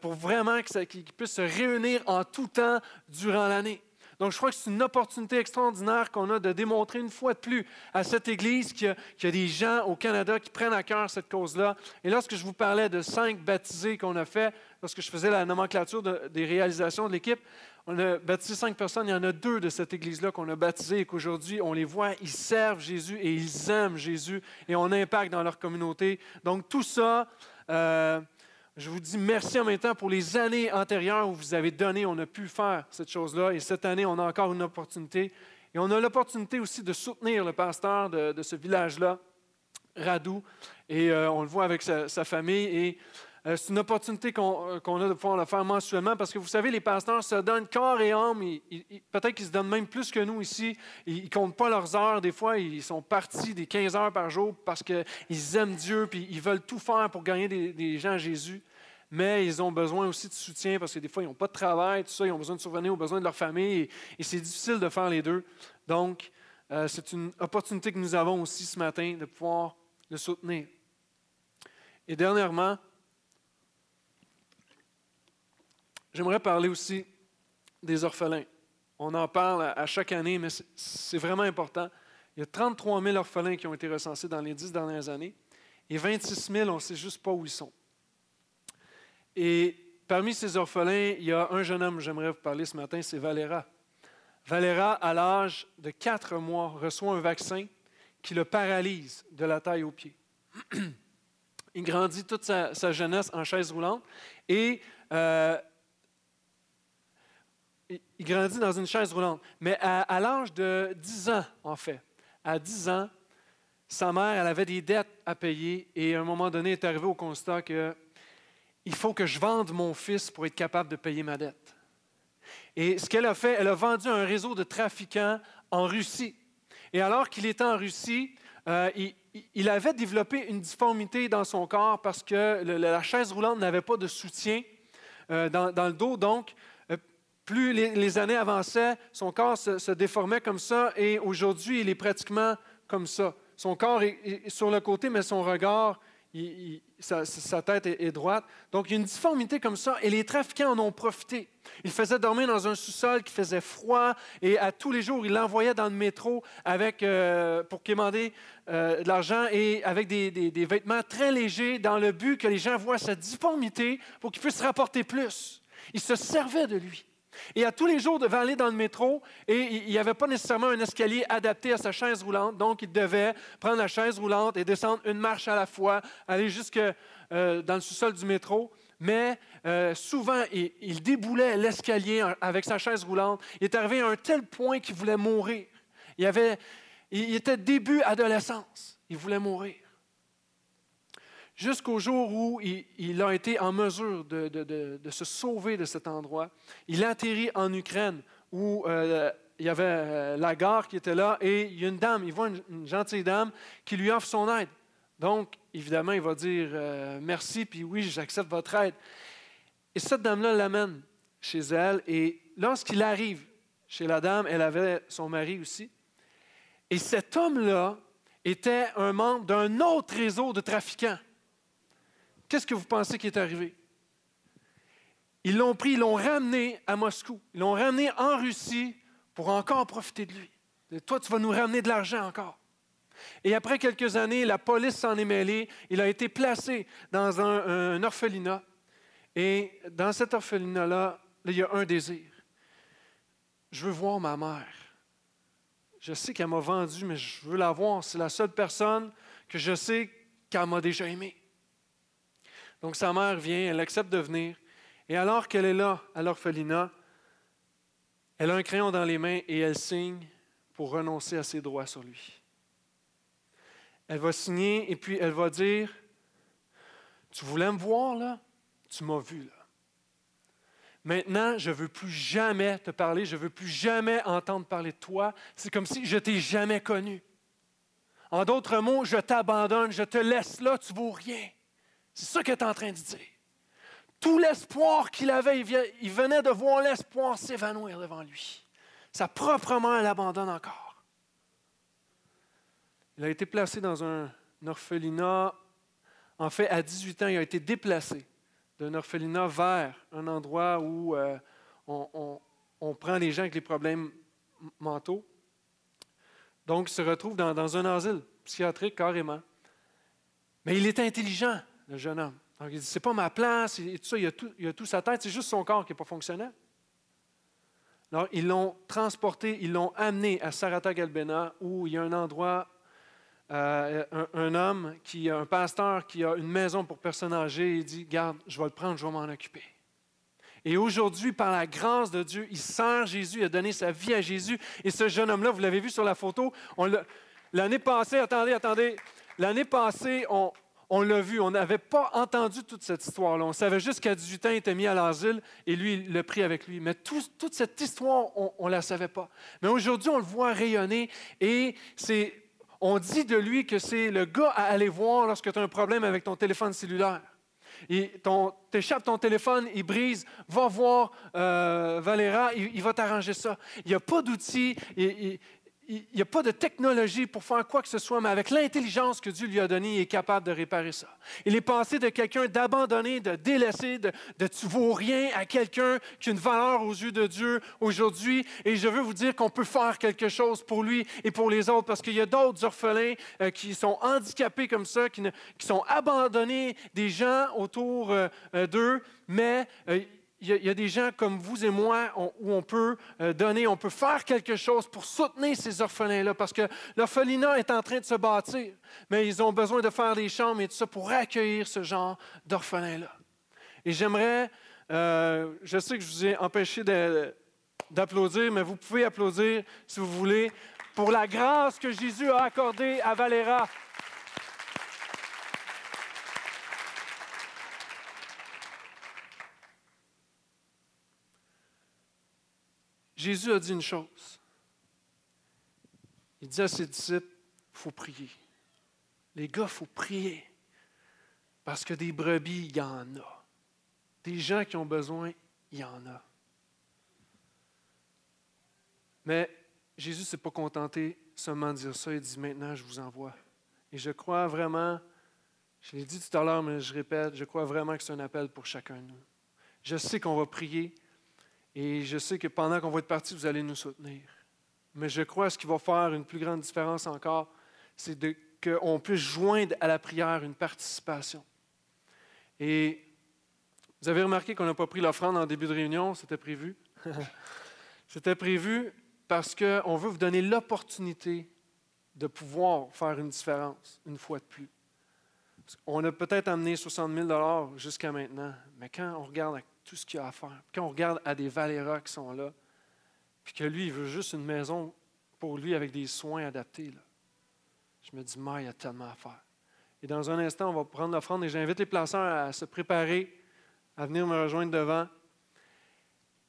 pour vraiment qu'ils puissent se réunir en tout temps durant l'année. Donc, je crois que c'est une opportunité extraordinaire qu'on a de démontrer une fois de plus à cette Église qu'il y, a, des gens au Canada qui prennent à cœur cette cause-là. Et lorsque je vous parlais de cinq baptisés qu'on a fait, lorsque je faisais la nomenclature des réalisations de l'équipe, on a baptisé cinq personnes. Il y en a deux de cette Église-là qu'on a baptisées et qu'aujourd'hui, on les voit, ils servent Jésus et ils aiment Jésus et on impacte dans leur communauté. Donc, tout ça, euh, je vous dis merci en même temps pour les années antérieures où vous avez donné, on a pu faire cette chose-là. Et cette année, on a encore une opportunité. Et on a l'opportunité aussi de soutenir le pasteur de, ce village-là, Radou. Et euh, on le voit avec sa, famille. Et euh, c'est une opportunité euh, qu'on a de pouvoir le faire mensuellement parce que vous savez, les pasteurs se donnent corps et âme. Peut-être qu'ils se donnent même plus que nous ici. Ils ne comptent pas leurs heures. Des fois, ils sont partis des 15 heures par jour parce qu'ils aiment Dieu puis ils veulent tout faire pour gagner des, gens à Jésus mais ils ont besoin aussi de soutien parce que des fois, ils n'ont pas de travail, tout ça, ils ont besoin de survenir aux besoins de leur famille et, c'est difficile de faire les deux. Donc, euh, c'est une opportunité que nous avons aussi ce matin de pouvoir le soutenir. Et dernièrement, j'aimerais parler aussi des orphelins. On en parle à chaque année, mais c'est vraiment important. Il y a 33 000 orphelins qui ont été recensés dans les dix dernières années et 26 000, on ne sait juste pas où ils sont. Et parmi ces orphelins, il y a un jeune homme, j'aimerais vous parler ce matin, c'est Valera. Valera, à l'âge de quatre mois, reçoit un vaccin qui le paralyse de la taille aux pieds. (clears throat) il grandit toute sa, jeunesse en chaise roulante et euh, il grandit dans une chaise roulante. Mais à, l'âge de 10 ans, en fait, à 10 ans, sa mère, elle avait des dettes à payer et à un moment donné, elle est arrivée au constat que il faut que je vende mon fils pour être capable de payer ma dette. Et ce qu'elle a fait, elle a vendu un réseau de trafiquants en Russie. Et alors qu'il était en Russie, euh, il, avait développé une difformité dans son corps parce que la chaise roulante n'avait pas de soutien euh, dans, le dos. Donc, plus les, années avançaient, son corps se, déformait comme ça et aujourd'hui, il est pratiquement comme ça. Son corps est sur le côté, mais son regard sa, tête est, droite. Donc, il y a une difformité comme ça, et les trafiquants en ont profité. Ils faisaient dormir dans un sous-sol qui faisait froid, et à tous les jours, ils l'envoyaient dans le métro avec, euh, pour quémander euh, de l'argent et avec des, vêtements très légers, dans le but que les gens voient cette difformité pour qu'ils puissent rapporter plus. Ils se servaient de lui. Et à tous les jours, devait aller dans le métro et il n'y avait pas nécessairement un escalier adapté à sa chaise roulante. Donc, il devait prendre la chaise roulante et descendre une marche à la fois, aller jusque euh, dans le sous-sol du métro. Mais euh, souvent, il, déboulait l'escalier avec sa chaise roulante. Il est arrivé à un tel point qu'il voulait mourir. Il, était début adolescence. Il voulait mourir jusqu'au jour où il, a été en mesure de, se sauver de cet endroit. Il atterrit en Ukraine où euh, il y avait euh, la gare qui était là et il y a une dame, il voit une, gentille dame qui lui offre son aide. Donc, évidemment, il va dire euh, merci, puis oui, j'accepte votre aide. Et cette dame-là l'amène chez elle et lorsqu'il arrive chez la dame, elle avait son mari aussi. Et cet homme-là était un membre d'un autre réseau de trafiquants. Qu'est-ce que vous pensez qui est arrivé? Ils l'ont pris, ils l'ont ramené à Moscou. Ils l'ont ramené en Russie pour encore profiter de lui. toi, tu vas nous ramener de l'argent encore. Et après quelques années, la police s'en est mêlée. Il a été placé dans un, orphelinat. Et dans cet orphelinat-là, il y a un désir. Je veux voir ma mère. Je sais qu'elle m'a vendu, mais je veux la voir. C'est la seule personne que je sais qu'elle m'a déjà aimé. Donc sa mère vient, elle accepte de venir. Et alors qu'elle est là, à l'orphelinat, elle a un crayon dans les mains et elle signe pour renoncer à ses droits sur lui. elle va signer et puis elle va dire, tu voulais me voir là, tu m'as vu là. Maintenant, je ne veux plus jamais te parler, je ne veux plus jamais entendre parler de toi. C'est comme si je t'ai jamais connu. En d'autres mots, je t'abandonne, je te laisse là, tu ne vaux rien. C'est ça qu'elle est en train de dire. Tout l'espoir qu'il avait, il venait de voir l'espoir s'évanouir devant lui. Sa propre mère l'abandonne encore. Il a été placé dans un orphelinat. En fait, à 18 ans, il a été déplacé d'un orphelinat vers un endroit où euh, on, prend les gens avec les problèmes mentaux. Donc, il se retrouve dans, un asile psychiatrique carrément. Mais il était intelligent, le jeune homme. Donc, il dit, c'est pas ma place, et tout ça, il a tout, il a tout sa tête, c'est juste son corps qui n'est pas fonctionnel. Alors, ils l'ont transporté, ils l'ont amené à Sarata Galbena, où il y a un endroit euh, un, homme, qui, un pasteur qui a une maison pour personnes âgées, il dit, garde, je vais le prendre, je vais m'en occuper. Et aujourd'hui, par la grâce de Dieu, il sert Jésus, il a donné sa vie à Jésus. Et ce jeune homme-là, vous l'avez vu sur la photo, l'année passée, attendez, attendez, l'année passée, on, on l'a vu, on n'avait pas entendu toute cette histoire-là. On savait juste qu'à 18 ans, il était mis à l'asile et lui, il l'a pris avec lui. Mais toute cette histoire, on ne la savait pas. Mais aujourd'hui, on le voit rayonner et c'est on dit de lui que c'est le gars à aller voir lorsque tu as un problème avec ton téléphone cellulaire. Tu échappes ton téléphone, il brise, va voir euh, Valéra, il, va t'arranger ça. Il n'y a pas d'outils, il n'y a pas de technologie pour faire quoi que ce soit, mais avec l'intelligence que Dieu lui a donnée, il est capable de réparer ça. Il est passé de quelqu'un d'abandonné, de délaissé, de, de tu vaux rien à quelqu'un qui a une valeur aux yeux de Dieu aujourd'hui. Et je veux vous dire qu'on peut faire quelque chose pour lui et pour les autres, parce qu'il y a d'autres orphelins euh, qui sont handicapés comme ça, qui, sont abandonnés des gens autour euh, euh, d'eux, mais il y, a, des gens comme vous et moi où on peut euh, donner, on peut faire quelque chose pour soutenir ces orphelins-là, parce que l'orphelinat est en train de se bâtir, mais ils ont besoin de faire des chambres et tout ça pour accueillir ce genre d'orphelins-là. Et j'aimerais, euh, je sais que je vous ai empêché d'applaudir, mais vous pouvez applaudir si vous voulez pour la grâce que Jésus a accordée à Valéra. Jésus a dit une chose. Il dit à ses disciples, il faut prier. Les gars, il faut prier. Parce que des brebis, il y en a. Des gens qui ont besoin, il y en a. Mais Jésus ne s'est pas contenté seulement de dire ça. Il dit maintenant, je vous envoie. Et je crois vraiment, je l'ai dit tout à l'heure, mais je répète, je crois vraiment que c'est un appel pour chacun de nous. Je sais qu'on va prier, et je sais que pendant qu'on va être parti, vous allez nous soutenir. Mais je crois que ce qui va faire une plus grande différence encore, c'est qu'on puisse joindre à la prière une participation. Et vous avez remarqué qu'on n'a pas pris l'offrande en début de réunion, c'était prévu. (laughs) c'était prévu parce qu'on veut vous donner l'opportunité de pouvoir faire une différence une fois de plus. On a peut-être amené 60 000 jusqu'à maintenant, mais quand on regarde tout ce qu'il y a à faire. Quand on regarde à des Valéras qui sont là, puis que lui, il veut juste une maison pour lui avec des soins adaptés, je me dis, mais il y a tellement à faire. Et dans un instant, on va prendre l'offrande et j'invite les placeurs à se préparer, à venir me rejoindre devant.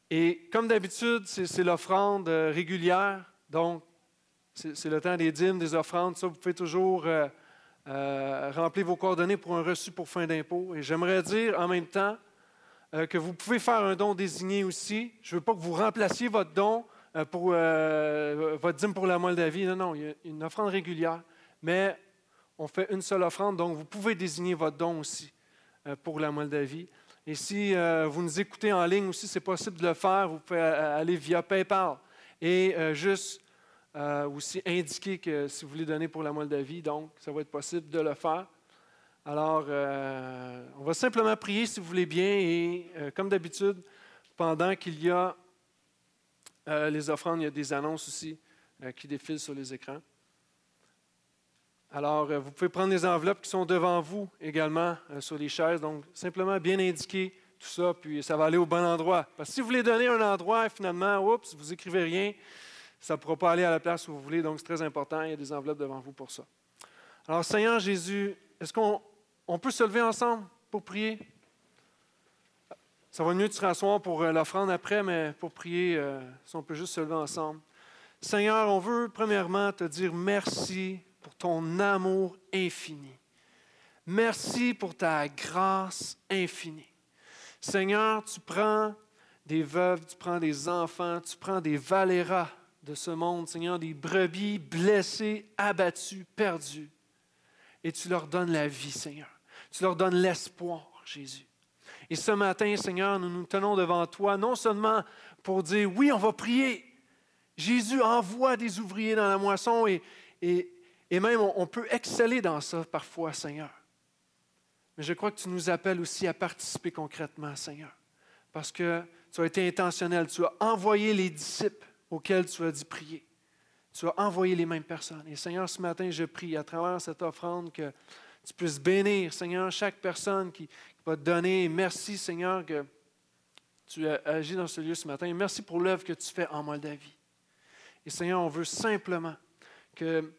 Et comme d'habitude, c'est l'offrande euh, régulière, donc c'est le temps des dîmes, des offrandes. Ça, vous pouvez toujours euh, euh, remplir vos coordonnées pour un reçu pour fin d'impôt. Et j'aimerais dire en même temps, euh, que vous pouvez faire un don désigné aussi. Je ne veux pas que vous remplaciez votre don euh, pour euh, votre dîme pour la Moldavie. Non, non, il y a une offrande régulière, mais on fait une seule offrande, donc vous pouvez désigner votre don aussi pour la Moldavie. Et si vous nous écoutez en ligne aussi, c'est possible de le faire. Vous pouvez aller via PayPal et juste aussi indiquer que si vous voulez donner pour la Moldavie, donc ça va être possible de le faire. Alors, euh, on va simplement prier si vous voulez bien et euh, comme d'habitude, pendant qu'il y a euh, les offrandes, il y a des annonces aussi qui défilent sur les écrans. Alors, vous pouvez prendre les enveloppes qui sont devant vous également sur les chaises. Donc, simplement bien indiquer tout ça, puis ça va aller au bon endroit. Parce que si vous voulez donner un endroit, finalement, oups, vous écrivez rien, ça ne pourra pas aller à la place où vous voulez. Donc, c'est très important. Il y a des enveloppes devant vous pour ça. Alors, Seigneur Jésus, est-ce qu'on on peut se lever ensemble pour prier? Ça va mieux de se rasseoir pour euh, l'offrande après, mais pour prier, euh, si on peut juste se lever ensemble. Seigneur, on veut premièrement te dire merci pour ton amour infini. Merci pour ta grâce infinie. Seigneur, tu prends des veuves, tu prends des enfants, tu prends des valéras de ce monde, Seigneur, des brebis blessées, abattues, perdues, et tu leur donnes la vie, Seigneur. Tu leur donnes l'espoir, Jésus. Et ce matin, Seigneur, nous nous tenons devant toi, non seulement pour dire, oui, on va prier. Jésus envoie des ouvriers dans la moisson et, même on peut exceller dans ça parfois, Seigneur. Mais je crois que tu nous appelles aussi à participer concrètement, Seigneur. Parce que tu as été intentionnel. Tu as envoyé les disciples auxquels tu as dit prier. Tu as envoyé les mêmes personnes. Et Seigneur, ce matin, je prie à travers cette offrande que tu puisses bénir, Seigneur, chaque personne qui, va te donner. Merci, Seigneur, que tu as agi dans ce lieu ce matin. Merci pour l'œuvre que tu fais en Moldavie. Et Seigneur, on veut simplement que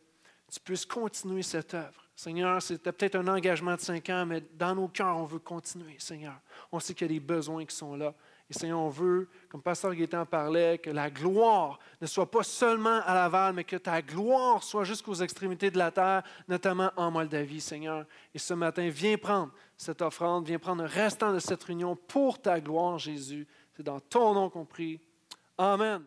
tu puisses continuer cette œuvre. Seigneur, c'était peut-être un engagement de cinq ans, mais dans nos cœurs, on veut continuer, Seigneur. On sait qu'il y a des besoins qui sont là. Et Seigneur, on veut, comme Pasteur Gaétan parlait, que la gloire ne soit pas seulement à Laval, mais que ta gloire soit jusqu'aux extrémités de la terre, notamment en Moldavie, Seigneur. Et ce matin, viens prendre cette offrande, viens prendre le restant de cette réunion pour ta gloire, Jésus. C'est dans ton nom qu'on prie. Amen.